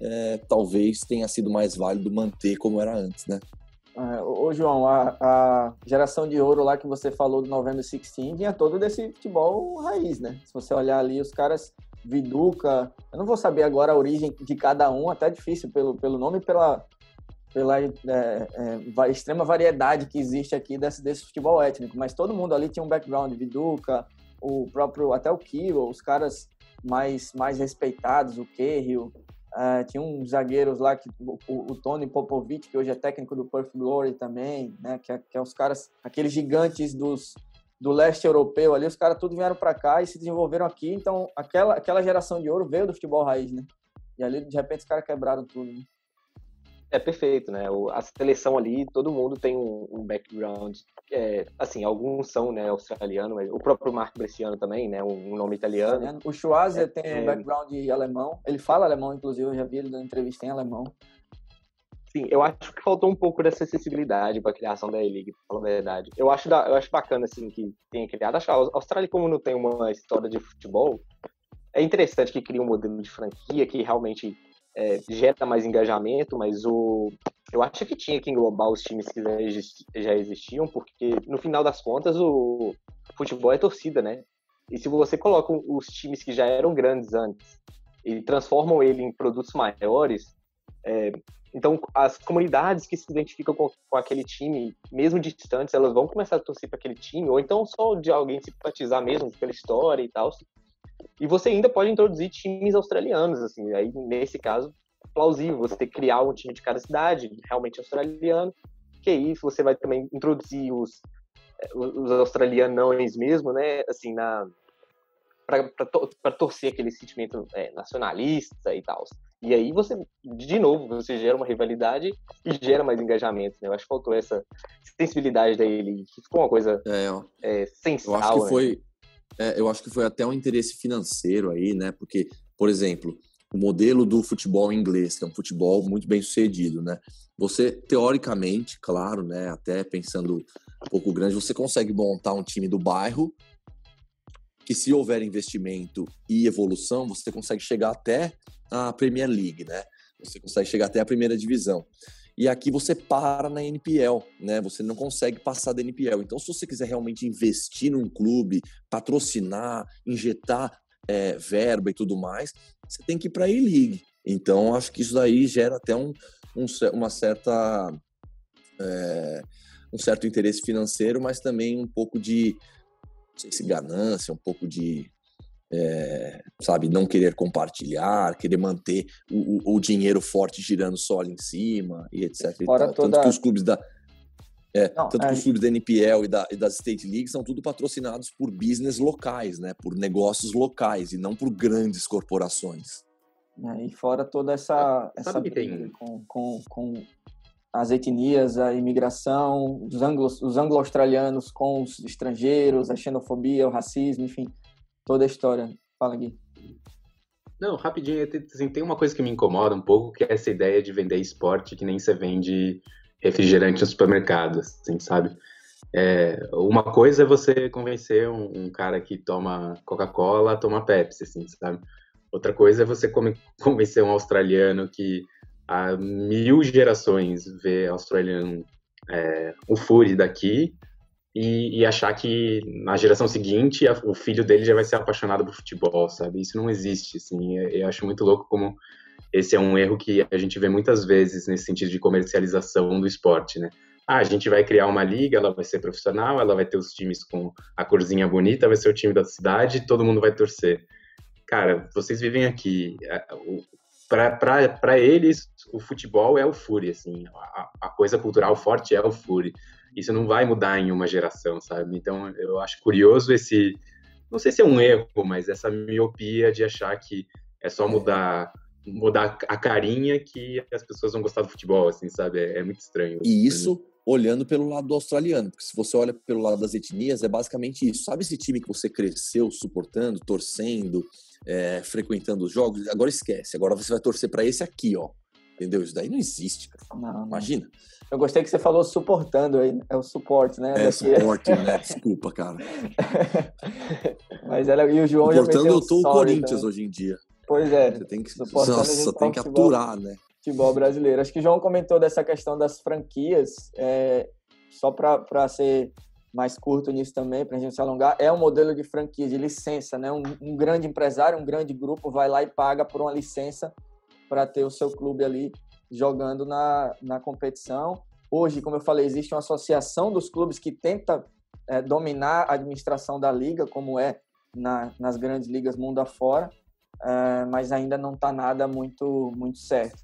é, talvez tenha sido mais válido manter como era antes, né? É, ô, João, a, a, geração de ouro lá que você falou do November 16 tinha todo desse futebol raiz, né? Se você olhar ali, os caras, Viduca, eu não vou saber agora a origem de cada um, até difícil pelo, pelo nome e pela, pela é, é, extrema variedade que existe aqui desse, desse futebol étnico, mas todo mundo ali tinha um background, Viduca, o próprio, até o Kiro, os caras mais, mais respeitados, o Kerrio, Uh, tinha uns zagueiros lá, que, o, o, Tony Popovic, que hoje é técnico do Perth Glory também, né? Que é, que é os caras, aqueles gigantes dos, do leste europeu ali, os caras tudo vieram para cá e se desenvolveram aqui. Então, aquela, aquela geração de ouro veio do futebol raiz, né? E ali, de repente, os caras quebraram tudo, né? É perfeito, né? A seleção ali, todo mundo tem um, background. É, assim, alguns são né, australiano, mas o próprio Marco Bresciano também, né? Um, nome italiano. O Schwarzer é, tem um é. background alemão. Ele fala alemão, inclusive, eu já vi ele dando entrevista em alemão. Sim, eu acho que faltou um pouco dessa acessibilidade para a criação da E-League, pra falar a verdade. Eu acho, da, eu acho bacana, assim, que tenha criado. Acho que a Austrália, como não tem uma história de futebol, é interessante que cria um modelo de franquia que realmente é, gera mais engajamento, mas o, eu acho que tinha que englobar os times que já existiam, porque no final das contas o futebol é torcida, né? E se você coloca os times que já eram grandes antes e transformam ele em produtos maiores, é, então as comunidades que se identificam com, com, aquele time, mesmo distantes, elas vão começar a torcer para aquele time, ou então só de alguém simpatizar mesmo pela história e tal. E você ainda pode introduzir times australianos, assim, aí nesse caso, plausível você ter que criar um time de cada cidade, realmente australiano, que aí você vai também introduzir os, os australianos mesmo, né, assim, na para torcer aquele sentimento é, nacionalista e tal. E aí você, de novo, você gera uma rivalidade e gera mais engajamento, né? Eu acho que faltou essa sensibilidade dele, que ficou uma coisa é, é, sensal, Eu acho que né? foi é, eu acho que foi até um interesse financeiro aí, né? Porque, por exemplo, o modelo do futebol inglês, que é um futebol muito bem sucedido, né? Você, teoricamente, claro, né? Até pensando um pouco grande, você consegue montar um time do bairro que, se houver investimento e evolução, você consegue chegar até a Premier League, né? Você consegue chegar até a primeira divisão. E aqui você para na NPL, né? Você não consegue passar da NPL. Então, se você quiser realmente investir num clube, patrocinar, injetar é, verba e tudo mais, você tem que ir para a E-League. Então, acho que isso daí gera até um, um uma certa é, um certo interesse financeiro, mas também um pouco de não sei se ganância, um pouco de é, sabe, não querer compartilhar, querer manter o, o, dinheiro forte girando só ali em cima e etc. Fora e toda... Tanto que os clubes da é, não, tanto é... que os clubes da NPL e, da, e das State Leagues são tudo patrocinados por business locais, né? Por negócios locais e não por grandes corporações. É, e fora toda essa, essa briga com, com, com as etnias, a imigração, os anglo-australianos com os estrangeiros, a xenofobia, o racismo, enfim, toda a história. Fala, Gui. Não, rapidinho, assim, tem uma coisa que me incomoda um pouco, que é essa ideia de vender esporte que nem você vende refrigerante no supermercado, assim, sabe? É, uma coisa é você convencer um, um cara que toma Coca-Cola a tomar Pepsi, assim, sabe? Outra coisa é você convencer um australiano que há mil gerações vê australiano é, o Fury daqui e, e, achar que na geração seguinte a, o filho dele já vai ser apaixonado por futebol, sabe? Isso não existe, assim. Eu, eu, acho muito louco como esse é um erro que a gente vê muitas vezes nesse sentido de comercialização do esporte, né? Ah, a gente vai criar uma liga, ela vai ser profissional, ela vai ter os times com a corzinha bonita, vai ser o time da cidade, todo mundo vai torcer. Cara, vocês vivem aqui. É, Para eles, o futebol é o Fury, assim. A, a coisa cultural forte é o Fury isso não vai mudar em uma geração, sabe? Então eu acho curioso esse, não sei se é um erro, mas essa miopia de achar que é só mudar mudar a carinha que as pessoas vão gostar do futebol, assim, sabe? É, é muito estranho. E isso olhando pelo lado do australiano, porque se você olha pelo lado das etnias, é basicamente isso. Sabe esse time que você cresceu suportando, torcendo, é, frequentando os jogos? Agora esquece. Agora você vai torcer para esse aqui, ó. Entendeu? Isso daí não existe, cara. Não. Imagina. Eu gostei que você falou suportando aí, é o suporte, né? É, Daqui- suporte, né? Desculpa, cara. Mas ela, e o João já Suportando, meteu eu tô o Corinthians também. hoje em dia. Pois é, Você tem que, nossa, tem que aturar, né? futebol brasileiro. Acho que o João comentou dessa questão das franquias, é, só para ser mais curto nisso também, para a gente se alongar, é um modelo de franquia, de licença, né? Um, um grande empresário, um grande grupo vai lá e paga por uma licença para ter o seu clube ali jogando na, na competição. Hoje, como eu falei, existe uma associação dos clubes que tenta é, dominar a administração da liga, como é na, nas grandes ligas mundo afora, é, mas ainda não está nada muito, muito certo.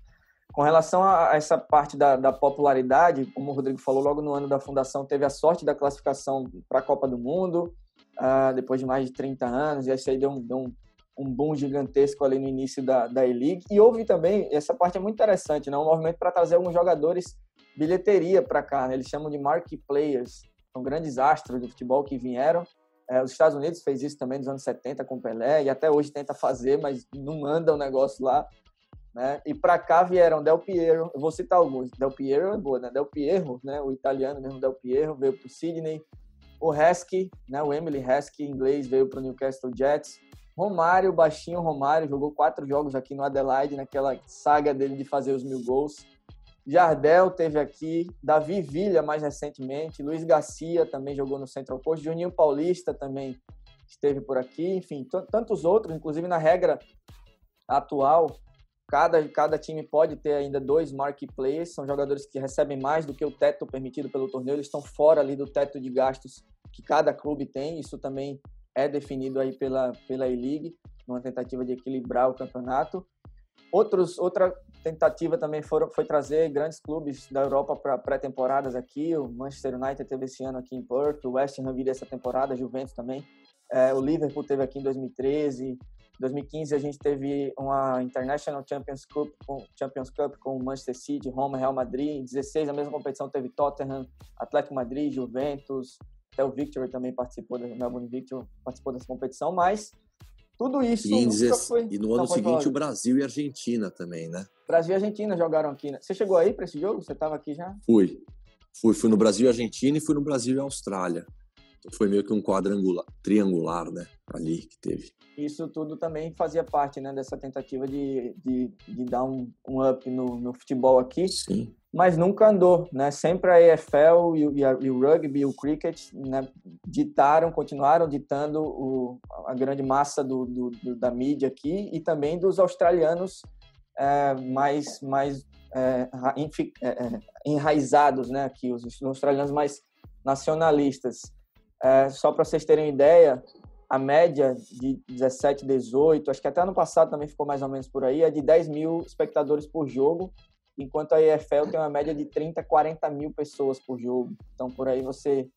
Com relação a essa parte da, da, popularidade, como o Rodrigo falou, logo no ano da fundação teve a sorte da classificação para a Copa do Mundo, uh, depois de mais de 30 anos, e isso aí deu deu um, um boom gigantesco ali no início da, da E-League. E houve também, essa parte é muito interessante, né? um movimento para trazer alguns jogadores bilheteria para cá, né? eles chamam de marquee players, são grandes astros do futebol que vieram. É, os Estados Unidos fez isso também nos anos 70 com Pelé, e até hoje tenta fazer, mas não manda o negócio lá. Né? E para cá vieram Del Piero, eu vou citar alguns. Del Piero é boa, né? Del Piero, né? O italiano mesmo Del Piero veio para o Sydney. O Heskey, né? O Emily Heskey, inglês, veio para o Newcastle Jets. Romário, baixinho Romário, jogou quatro jogos aqui no Adelaide, naquela saga dele de fazer os mil gols. Jardel teve aqui, Davi Villa mais recentemente, Luiz Garcia também jogou no Central Coast, Juninho Paulista também esteve por aqui, enfim, tantos outros, inclusive na regra atual, Cada, cada time pode ter ainda dois marquee players, são jogadores que recebem mais do que o teto permitido pelo torneio, eles estão fora ali do teto de gastos que cada clube tem, isso também é definido aí pela, pela E-League, numa tentativa de equilibrar o campeonato. Outros, outra tentativa também foram, foi trazer grandes clubes da Europa para pré-temporadas aqui, o Manchester United teve esse ano aqui em Perth, o West Ham viria essa temporada, Juventus também, é, o Liverpool teve aqui em 2013, 2015 a gente teve uma International Champions Cup com Champions Cup com Manchester City, Roma, Real Madrid. Em 16 a mesma competição teve Tottenham, Atlético Madrid, Juventus, até o Victor também participou da Melbourne Victor participou dessa competição, mas tudo isso e, nunca 16, foi. e no ano seguinte o Brasil e a Argentina também, né? Brasil e Argentina jogaram aqui. Né? Você chegou aí para esse jogo? Você estava aqui já? Fui. Fui, fui no Brasil e Argentina e fui no Brasil e Austrália. Então foi meio que um quadrangular, triangular, né? Ali que teve isso tudo também fazia parte né, dessa tentativa de, de, de dar um, um up no, no, futebol aqui. Sim. Mas nunca andou, né? Sempre a EFL e, e, a, e o rugby o cricket né, ditaram, continuaram ditando o, a grande massa do, do, do, da mídia aqui e também dos australianos é, mais, mais é, é, enraizados, né? Aqui, os australianos mais nacionalistas. É, só para vocês terem ideia, a média de 17, 18, acho que até ano passado também ficou mais ou menos por aí, é de 10 mil espectadores por jogo, enquanto a EFL tem uma média de 30, 40 mil pessoas por jogo. Então, por aí você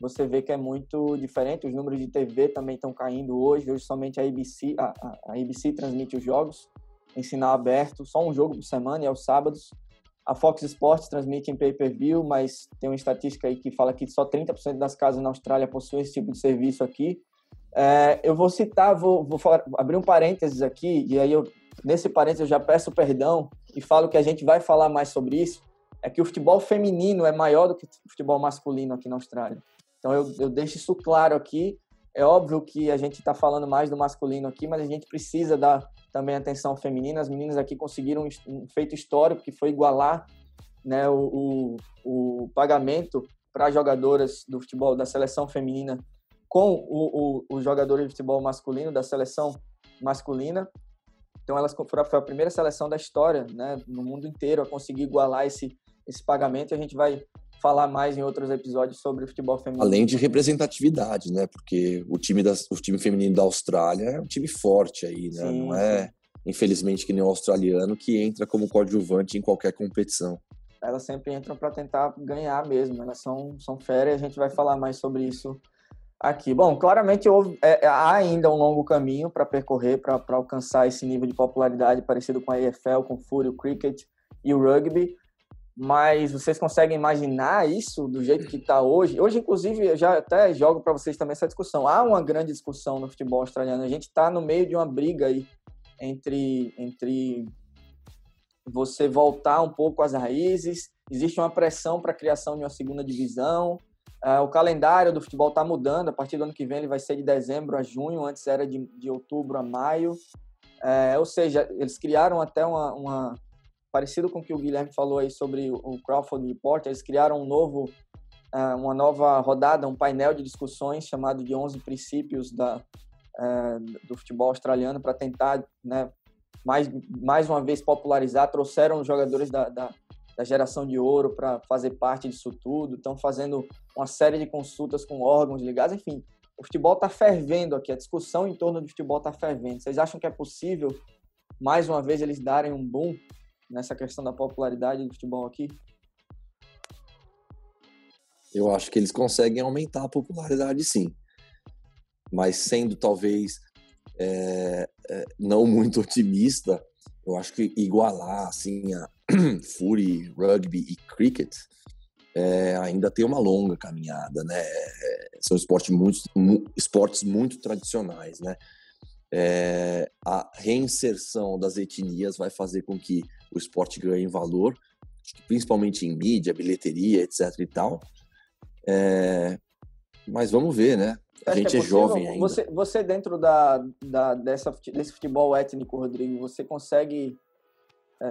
você vê que é muito diferente. Os números de TV também estão caindo hoje. Hoje somente a ABC, a, a ABC transmite os jogos em sinal aberto, só um jogo por semana e aos sábados. A Fox Sports transmite em pay-per-view, mas tem uma estatística aí que fala que só 30% das casas na Austrália possuem esse tipo de serviço aqui. É, eu vou citar, vou, vou falar, abrir um parênteses aqui, e aí eu, nesse parênteses eu já peço perdão e falo que a gente vai falar mais sobre isso, é que o futebol feminino é maior do que o futebol masculino aqui na Austrália. Então eu, eu deixo isso claro aqui. É óbvio que a gente está falando mais do masculino aqui, mas a gente precisa dar também atenção ao feminino. As meninas aqui conseguiram um feito histórico que foi igualar né, o, o, o pagamento para jogadoras do futebol da seleção feminina com o, os jogadores de futebol masculino da seleção masculina. Então elas foram foi a primeira seleção da história, né, no mundo inteiro a conseguir igualar esse esse pagamento. E a gente vai falar mais em outros episódios sobre o futebol feminino. Além de representatividade, né? Porque o time das, o time feminino da Austrália é um time forte aí, né? Sim, Não é, sim. infelizmente, que nem o australiano que entra como coadjuvante em qualquer competição. Elas sempre entram para tentar ganhar mesmo. Elas são são férias. A gente vai falar mais sobre isso aqui. Bom, claramente houve, é, há ainda um longo caminho para percorrer para alcançar esse nível de popularidade parecido com a EFL, com o Fury, o Cricket e o Rugby. Mas vocês conseguem imaginar isso do jeito que está hoje? Hoje, inclusive, eu já até jogo para vocês também essa discussão. Há uma grande discussão no futebol australiano. A gente está no meio de uma briga aí entre, entre você voltar um pouco às raízes? Existe uma pressão para a criação de uma segunda divisão? Uh, o calendário do futebol está mudando. A partir do ano que vem ele vai ser de dezembro a junho, antes era de, de outubro a maio. Uh, ou seja, eles criaram até uma, uma, parecido com o que o Guilherme falou aí sobre o Crawford Report. Eles criaram um novo, uh, uma nova rodada, um painel de discussões chamado de 11 princípios da, do futebol australiano para tentar, né, mais, mais uma vez popularizar. Trouxeram os jogadores da, da da geração de ouro para fazer parte disso tudo, estão fazendo uma série de consultas com órgãos ligados, enfim, o futebol está fervendo aqui, a discussão em torno do futebol está fervendo. Vocês acham que é possível, mais uma vez, eles darem um boom nessa questão da popularidade do futebol aqui? Eu acho que eles conseguem aumentar a popularidade, sim. Mas sendo talvez é, é, não muito otimista, eu acho que igualar assim a Fury, rugby e cricket é, ainda tem uma longa caminhada, né? É, são esportes muito, esportes muito tradicionais, né? É, a reinserção das etnias vai fazer com que o esporte ganhe valor, principalmente em mídia, bilheteria, etc e tal. É, mas vamos ver, né? A gente é, é jovem ainda. Você, você dentro da, da, dessa, desse futebol étnico, Rodrigo, você consegue é,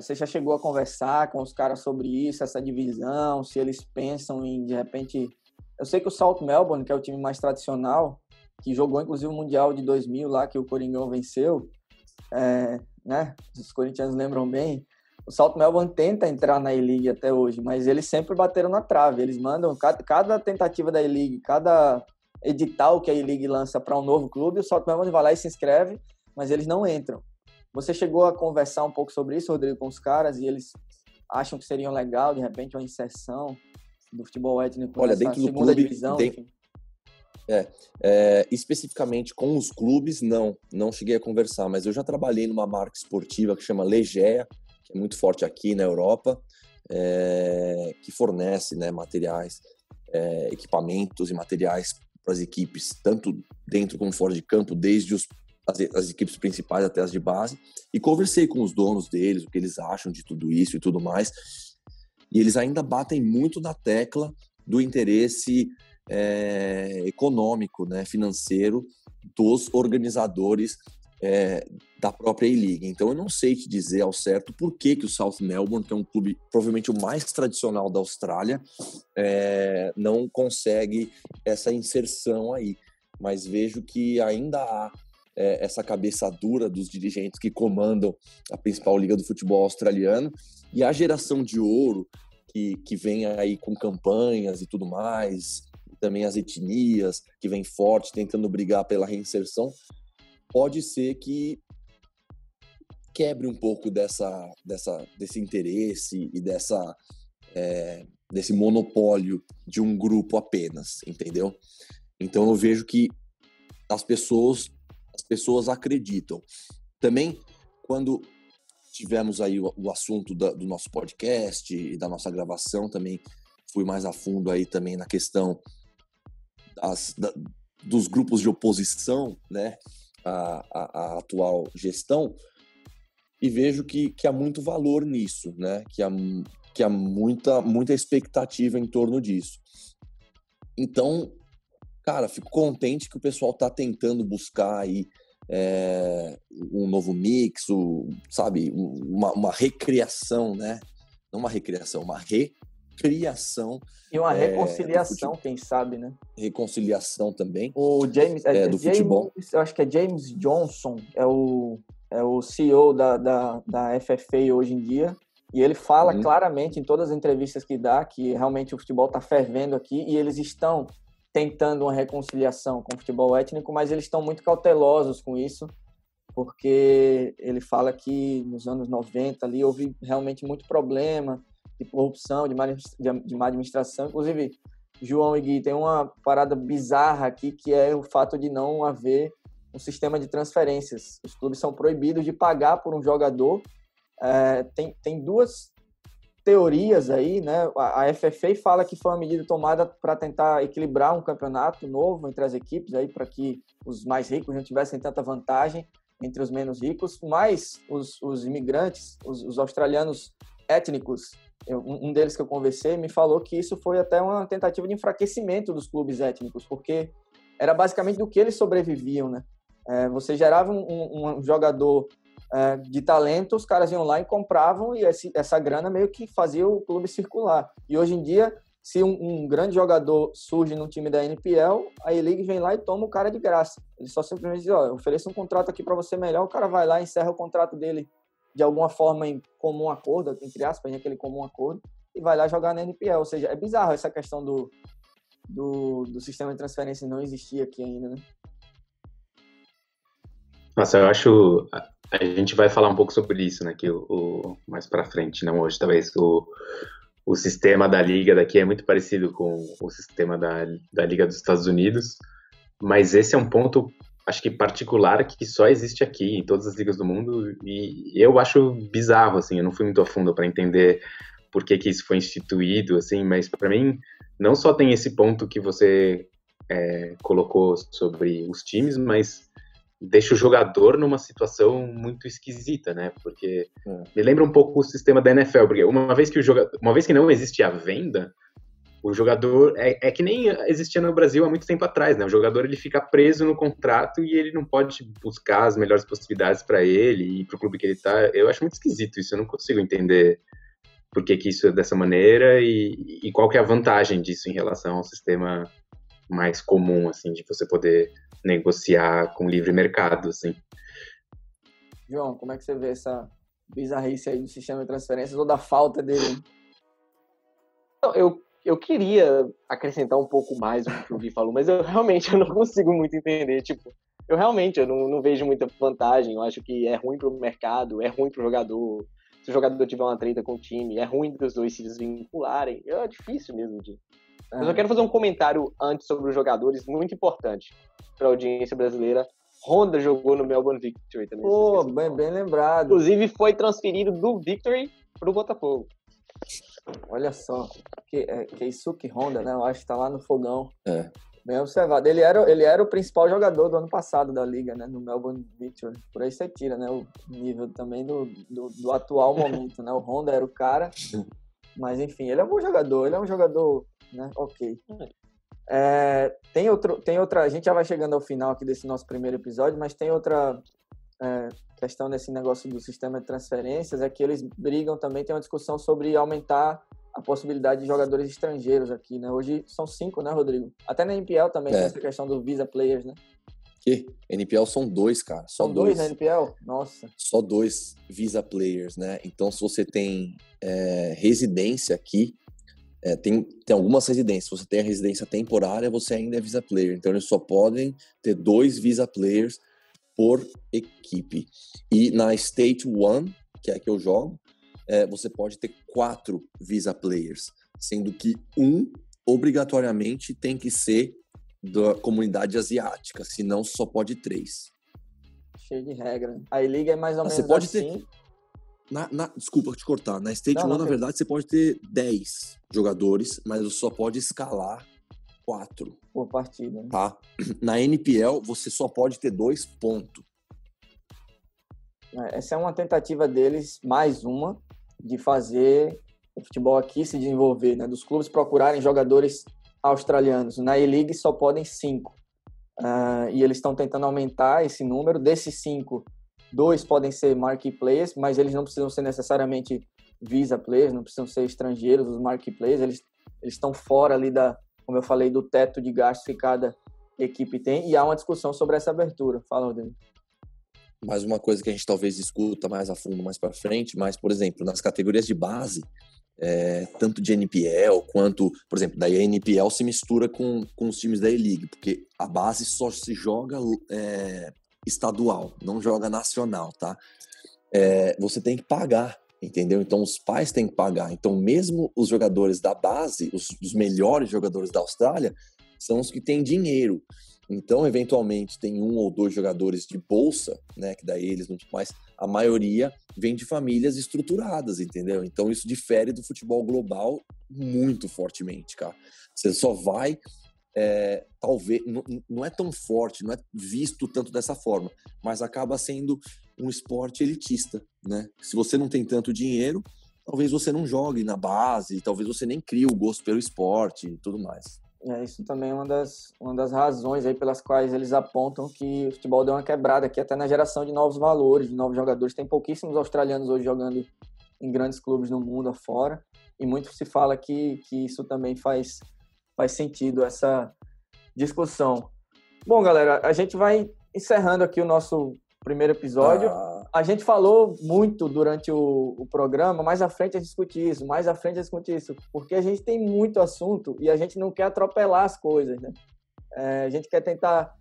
você já chegou a conversar com os caras sobre isso, essa divisão, se eles pensam em, de repente... Eu sei que o Salt Melbourne, que é o time mais tradicional, que jogou inclusive o Mundial de 2000 lá, que o Coringão venceu, é, né? Os corintianos lembram bem. O Salt Melbourne tenta entrar na E-League até hoje, mas eles sempre bateram na trave. Eles mandam cada, cada tentativa da E-League, cada edital que a E-League lança para um novo clube, o Salt Melbourne vai lá e se inscreve, mas eles não entram. Você chegou a conversar um pouco sobre isso, Rodrigo, com os caras e eles acham que seria legal, de repente, uma inserção do futebol étnico Olha, dentro do clube, divisão, tem... É, é, especificamente com os clubes, não, não cheguei a conversar, mas eu já trabalhei numa marca esportiva que chama Legea, que é muito forte aqui na Europa, é, que fornece né, materiais, é, equipamentos e materiais para as equipes, tanto dentro como fora de campo, desde os as, as, equipes principais até as de base, e conversei com os donos deles, o que eles acham de tudo isso e tudo mais. E eles ainda batem muito na tecla do interesse é, econômico, né, financeiro dos organizadores é, da própria E-League. Então eu não sei te dizer ao certo por que, que o South Melbourne, que é um clube provavelmente o mais tradicional da Austrália, é, não consegue essa inserção aí. Mas vejo que ainda há é, essa cabeça dura dos dirigentes que comandam a principal liga do futebol australiano e a geração de ouro que, que vem aí com campanhas e tudo mais, também as etnias que vem forte tentando brigar pela reinserção, pode ser que quebre um pouco dessa, dessa, desse interesse e dessa é, desse monopólio de um grupo apenas, entendeu? Então eu vejo que as pessoas as pessoas acreditam. Também, quando tivemos aí o, o assunto da, do nosso podcast e da nossa gravação, também fui mais a fundo aí também na questão das, da, dos grupos de oposição, né, à, atual gestão, e vejo que, que há muito valor nisso, né, que há, que há muita, muita expectativa em torno disso. Então, cara, fico contente que o pessoal está tentando buscar aí é, um novo mix, o, sabe, uma, uma, recriação, né? Não uma recriação, uma recriação. E uma é, reconciliação, quem sabe, né? Reconciliação também. O James, é, é do James, futebol. Eu acho que é James Johnson, é o, é o CEO da, da, da FFA hoje em dia. E ele fala uhum. claramente em todas as entrevistas que dá que realmente o futebol está fervendo aqui e eles estão tentando uma reconciliação com o futebol étnico, mas eles estão muito cautelosos com isso, porque ele fala que nos anos 90 ali houve realmente muito problema de corrupção, de má, de má administração. Inclusive, João e Gui, tem uma parada bizarra aqui que é o fato de não haver um sistema de transferências. Os clubes são proibidos de pagar por um jogador. É, tem, tem duas teorias aí, né? A FFA fala que foi uma medida tomada para tentar equilibrar um campeonato novo entre as equipes aí para que os mais ricos não tivessem tanta vantagem. entre os menos ricos, mas os, os imigrantes, os, os australianos étnicos, eu, um deles que eu conversei me falou que isso foi até uma tentativa de enfraquecimento dos clubes étnicos, porque era basicamente do que eles sobreviviam, né? É, você gerava um, um, um jogador de talento, os caras iam lá e compravam e essa grana meio que fazia o clube circular. E hoje em dia, se um, um grande jogador surge no time da NPL, a E-League vem lá e toma o cara de graça. Ele só simplesmente diz, ó, ofereço um contrato aqui para você melhor, o cara vai lá, encerra o contrato dele de alguma forma em comum acordo, entre aspas, em aquele comum acordo, e vai lá jogar na NPL. Ou seja, é bizarro essa questão do, do, do sistema de transferência não existir aqui ainda, né? Nossa, eu acho. A gente vai falar um pouco sobre isso, né? Que o, o mais para frente, não hoje, talvez o, o sistema da liga daqui é muito parecido com o sistema da, da liga dos Estados Unidos, mas esse é um ponto, acho que particular que só existe aqui em todas as ligas do mundo e eu acho bizarro, assim. Eu não fui muito a fundo para entender por que que isso foi instituído, assim, mas para mim não só tem esse ponto que você é, colocou sobre os times, mas deixa o jogador numa situação muito esquisita, né? Porque é. me lembra um pouco o sistema da NFL, porque uma vez que o jogador, uma vez que não existe a venda, o jogador é, é, que nem existia no Brasil há muito tempo atrás, né? O jogador ele fica preso no contrato e ele não pode buscar as melhores possibilidades para ele e para o clube que ele tá. Eu acho muito esquisito isso, eu não consigo entender por que, que isso é dessa maneira e, e qual que é a vantagem disso em relação ao sistema mais comum, assim, de você poder negociar com livre mercado, assim. João, como é que você vê essa bizarrice aí do sistema de transferências ou da falta dele? Eu, eu queria acrescentar um pouco mais o que o Gui falou, mas eu realmente eu não consigo muito entender. Tipo, eu realmente eu não, não vejo muita vantagem. Eu acho que é ruim para o mercado, é ruim para o jogador. Se o jogador tiver uma treta com o time, é ruim dos dois se desvincularem. É difícil mesmo de, eu só quero fazer um comentário antes sobre os jogadores, muito importante para a audiência brasileira. Honda jogou no Melbourne Victory também. Pô, bem, bem lembrado. Inclusive foi transferido do Victory para o Botafogo. Olha só, que, é, Keisuke Honda, né? Eu acho que tá lá no fogão. É. Bem observado. Ele era, ele era o principal jogador do ano passado da liga, né? No Melbourne Victory. Por aí você tira, né? O nível também do, do, do atual momento, né? O Honda era o cara. Mas enfim, ele é um bom jogador. Ele é um jogador né? Ok. É, tem, outro, tem outra. A gente já vai chegando ao final aqui desse nosso primeiro episódio, mas tem outra é, questão nesse negócio do sistema de transferências é que eles brigam também. Tem uma discussão sobre aumentar a possibilidade de jogadores estrangeiros aqui, né? Hoje são cinco, né, Rodrigo? Até na NPL também é. tem essa questão do visa players, né? Que? NPL são dois, cara. Só são dois. dois na NPL? Nossa. Só dois visa players, né? Então, se você tem é, residência aqui, é, tem, tem algumas residências. Se você tem a residência temporária, você ainda é visa player. Então, eles só podem ter dois visa players por equipe. E na State One, que é a que eu jogo, é, você pode ter quatro visa players, sendo que um obrigatoriamente tem que ser da comunidade asiática, senão só pode três. Cheio de regra. A liga é mais ou menos você pode assim. Ter, na, na, desculpa te cortar. Na State não, One, não, na verdade, você pode ter 10 jogadores, mas você só pode escalar 4. Por partida. Né? Tá? Na NPL, você só pode ter dois pontos. É, essa é uma tentativa deles, mais uma, de fazer o futebol aqui se desenvolver, né? Dos clubes procurarem jogadores australianos. Na E-League só podem cinco. Uh, e eles estão tentando aumentar esse número. Desses cinco, Dois podem ser marquee players, mas eles não precisam ser necessariamente visa players, não precisam ser estrangeiros, os marquee players, eles, eles estão fora ali da, como eu falei, do teto de gastos que cada equipe tem, e há uma discussão sobre essa abertura. Fala, Rodrigo. Mais uma coisa que a gente talvez discuta mais a fundo mais para frente, mas, por exemplo, nas categorias de base, é, tanto de NPL quanto, por exemplo, da NPL se mistura com, com os times da E-League, porque a base só se joga é, estadual, não joga nacional, tá? É, você tem que pagar, entendeu? Então os pais têm que pagar. Então mesmo os jogadores da base, os, os melhores jogadores da Austrália, são os que têm dinheiro. Então, eventualmente, tem um ou dois jogadores de bolsa, né? Que daí eles não mais. A maioria vem de famílias estruturadas, entendeu? Então, isso difere do futebol global muito fortemente, cara. Você só vai é, talvez não, é tão forte, não é visto tanto dessa forma, mas acaba sendo um esporte elitista, né? Se você não tem tanto dinheiro, talvez você não jogue na base, talvez você nem crie o gosto pelo esporte e tudo mais. É, isso também é uma das, uma das razões aí pelas quais eles apontam que o futebol deu uma quebrada aqui, até na geração de novos valores, de novos jogadores. Tem pouquíssimos australianos hoje jogando em grandes clubes no mundo afora, e muito se fala que, que isso também faz, faz sentido, essa discussão. Bom, galera, a gente vai encerrando aqui o nosso primeiro episódio. Ah a gente falou muito durante o, o, programa, mais à frente a gente discute isso, mais à frente a gente discute isso, porque a gente tem muito assunto e a gente não quer atropelar as coisas, né? É, a gente quer tentar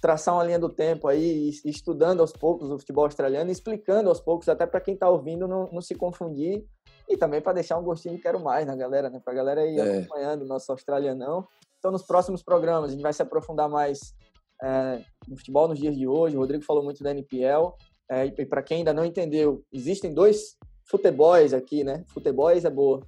traçar uma linha do tempo aí, estudando aos poucos o futebol australiano, explicando aos poucos, até para quem está ouvindo não, não, se confundir e também para deixar um gostinho de quero mais na galera, né? Para a galera ir é. acompanhando o nosso australianão. Então, nos próximos programas, a gente vai se aprofundar mais é, no futebol nos dias de hoje. O Rodrigo falou muito da NPL. É, e para quem ainda não entendeu, existem dois futebols aqui, né? Futebols é boa.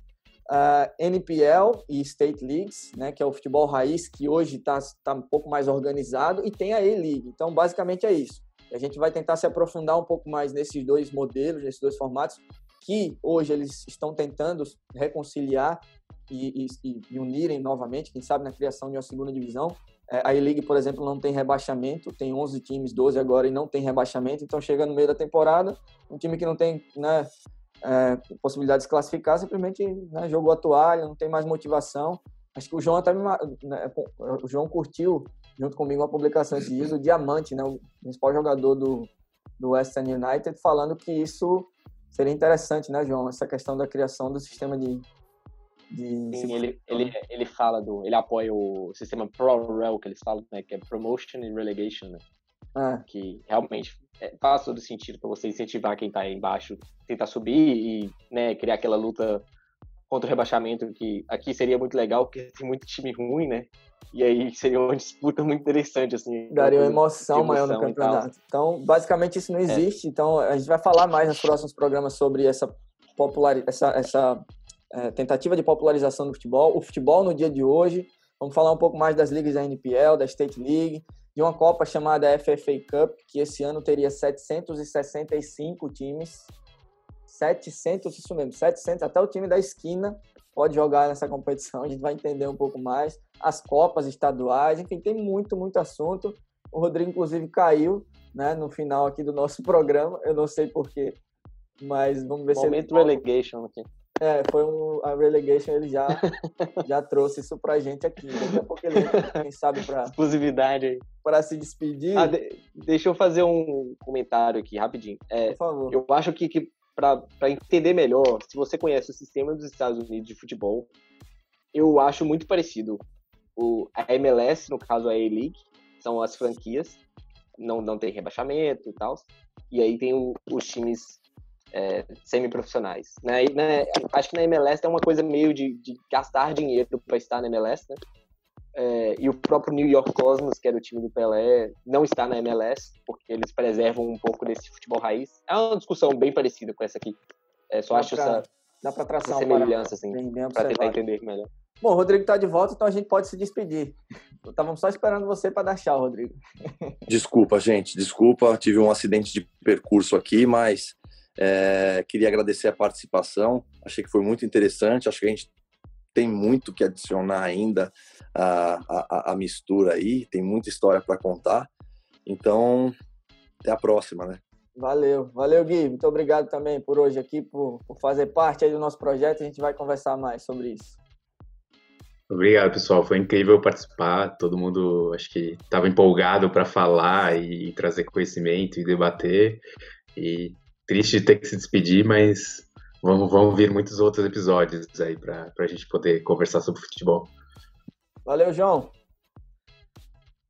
Uh, NPL e State Leagues, né, que é o futebol raiz, que hoje está tá um pouco mais organizado, e tem a A-League. Então, basicamente é isso. A gente vai tentar se aprofundar um pouco mais nesses dois modelos, nesses dois formatos, que hoje eles estão tentando reconciliar e, e, e unirem novamente, quem sabe na criação de uma segunda divisão. É, a E-League, por exemplo, não tem rebaixamento, tem 11 times, 12 agora, e não tem rebaixamento, então chega no meio da temporada, um time que não tem né, é, possibilidade de se classificar, simplesmente né, jogou a toalha, não tem mais motivação. Acho que o João até né, o João curtiu junto comigo uma publicação esses dias, o Diamante, né, o principal jogador do, do Western United, falando que isso seria interessante, né, João? Essa questão da criação do sistema de, de Sim, ele, ele, ele fala do. Ele apoia o sistema ProRel que eles falam, né? Que é Promotion e Relegation, né? Ah. Que realmente é, faz todo sentido para você incentivar quem tá aí embaixo, tentar subir e né, criar aquela luta contra o rebaixamento, que aqui seria muito legal, porque tem muito time ruim, né? E aí seria uma disputa muito interessante, assim. Daria uma emoção, emoção maior no campeonato. Então, basicamente, isso não é. existe. É. Então, a gente vai falar mais nos próximos programas sobre essa popular essa, essa é, tentativa de popularização do futebol, o futebol no dia de hoje. Vamos falar um pouco mais das ligas da NPL, da State League, de uma Copa chamada FFA Cup, que esse ano teria 765 times. 700, isso mesmo, 700, até o time da esquina pode jogar nessa competição, a gente vai entender um pouco mais. As Copas estaduais, enfim, tem muito, muito assunto. O Rodrigo, inclusive, caiu né, no final aqui do nosso programa, eu não sei porquê, mas vamos ver Momento se ele... relegation aqui. É, foi um, a relegation, ele já, já trouxe isso pra gente aqui. Daqui a pouco ele, quem sabe, pra. Exclusividade aí. Pra se despedir. Ah, de, deixa eu fazer um comentário aqui, rapidinho. É, Por favor. Eu acho que, que para entender melhor, se você conhece o sistema dos Estados Unidos de futebol, eu acho muito parecido. O, a MLS, no caso a A-League, são as franquias, não, não tem rebaixamento e tal. E aí tem o, os times é, semi-profissionais. Né? né? Acho que na MLS tem uma coisa meio de, de gastar dinheiro para estar na MLS, né? É, e o próprio New York Cosmos, que era o time do Pelé, não está na MLS, porque eles preservam um pouco desse futebol raiz. É uma discussão bem parecida com essa aqui. É, só dá acho pra, essa, dá pra traçar essa semelhança, assim, para tentar entender melhor. Bom, o Rodrigo está de volta, então a gente pode se despedir. Estávamos só esperando você para dar tchau, Rodrigo. Desculpa, gente, desculpa. Tive um acidente de percurso aqui, mas é, queria agradecer a participação, achei que foi muito interessante, acho que a gente tem muito que adicionar ainda a, a, a mistura aí, tem muita história para contar. Então, até a próxima, né? Valeu, valeu Gui, muito obrigado também por hoje aqui, por, por fazer parte aí do nosso projeto, a gente vai conversar mais sobre isso. Obrigado, pessoal. Foi incrível participar. Todo mundo, acho que estava empolgado para falar e trazer conhecimento e debater. E triste de ter que se despedir, mas vão, vão vir muitos outros episódios aí para a gente poder conversar sobre futebol. Valeu, João.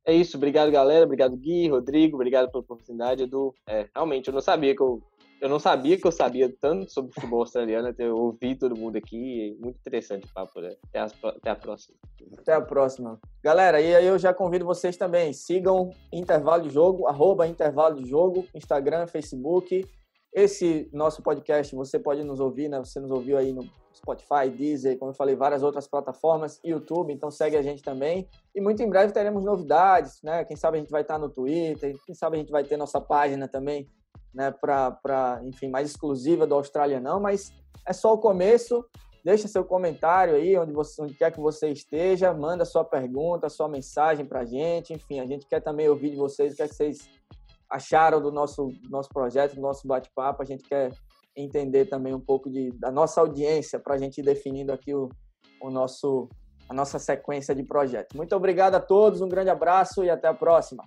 É isso, obrigado galera, obrigado Gui, Rodrigo, obrigado pela oportunidade, Edu. É, realmente, eu não sabia que eu, eu não sabia que eu sabia tanto sobre futebol australiano, até eu ouvi todo mundo aqui, muito interessante o papo, né? até, a, até a próxima. Até a próxima. Galera, e aí eu já convido vocês também, sigam Intervalo de Jogo, arroba Intervalo de Jogo, Instagram, Facebook, Esse nosso podcast você pode nos ouvir, né? Você nos ouviu aí no Spotify, Deezer, como eu falei, várias outras plataformas, YouTube, então segue a gente também. E muito em breve teremos novidades, né? Quem sabe a gente vai estar no Twitter, quem sabe a gente vai ter nossa página também, né? Para, enfim, mais exclusiva do Austrália não, mas é só o começo. Deixa seu comentário aí, onde, você, onde quer que você esteja, manda sua pergunta, sua mensagem para a gente. Enfim, a gente quer também ouvir de vocês o que, é que vocês acharam do nosso, nosso projeto, do nosso bate-papo. A gente quer entender também um pouco de, da nossa audiência para a gente ir definindo aqui o, o nosso, a nossa sequência de projetos. Muito obrigado a todos, um grande abraço e até a próxima.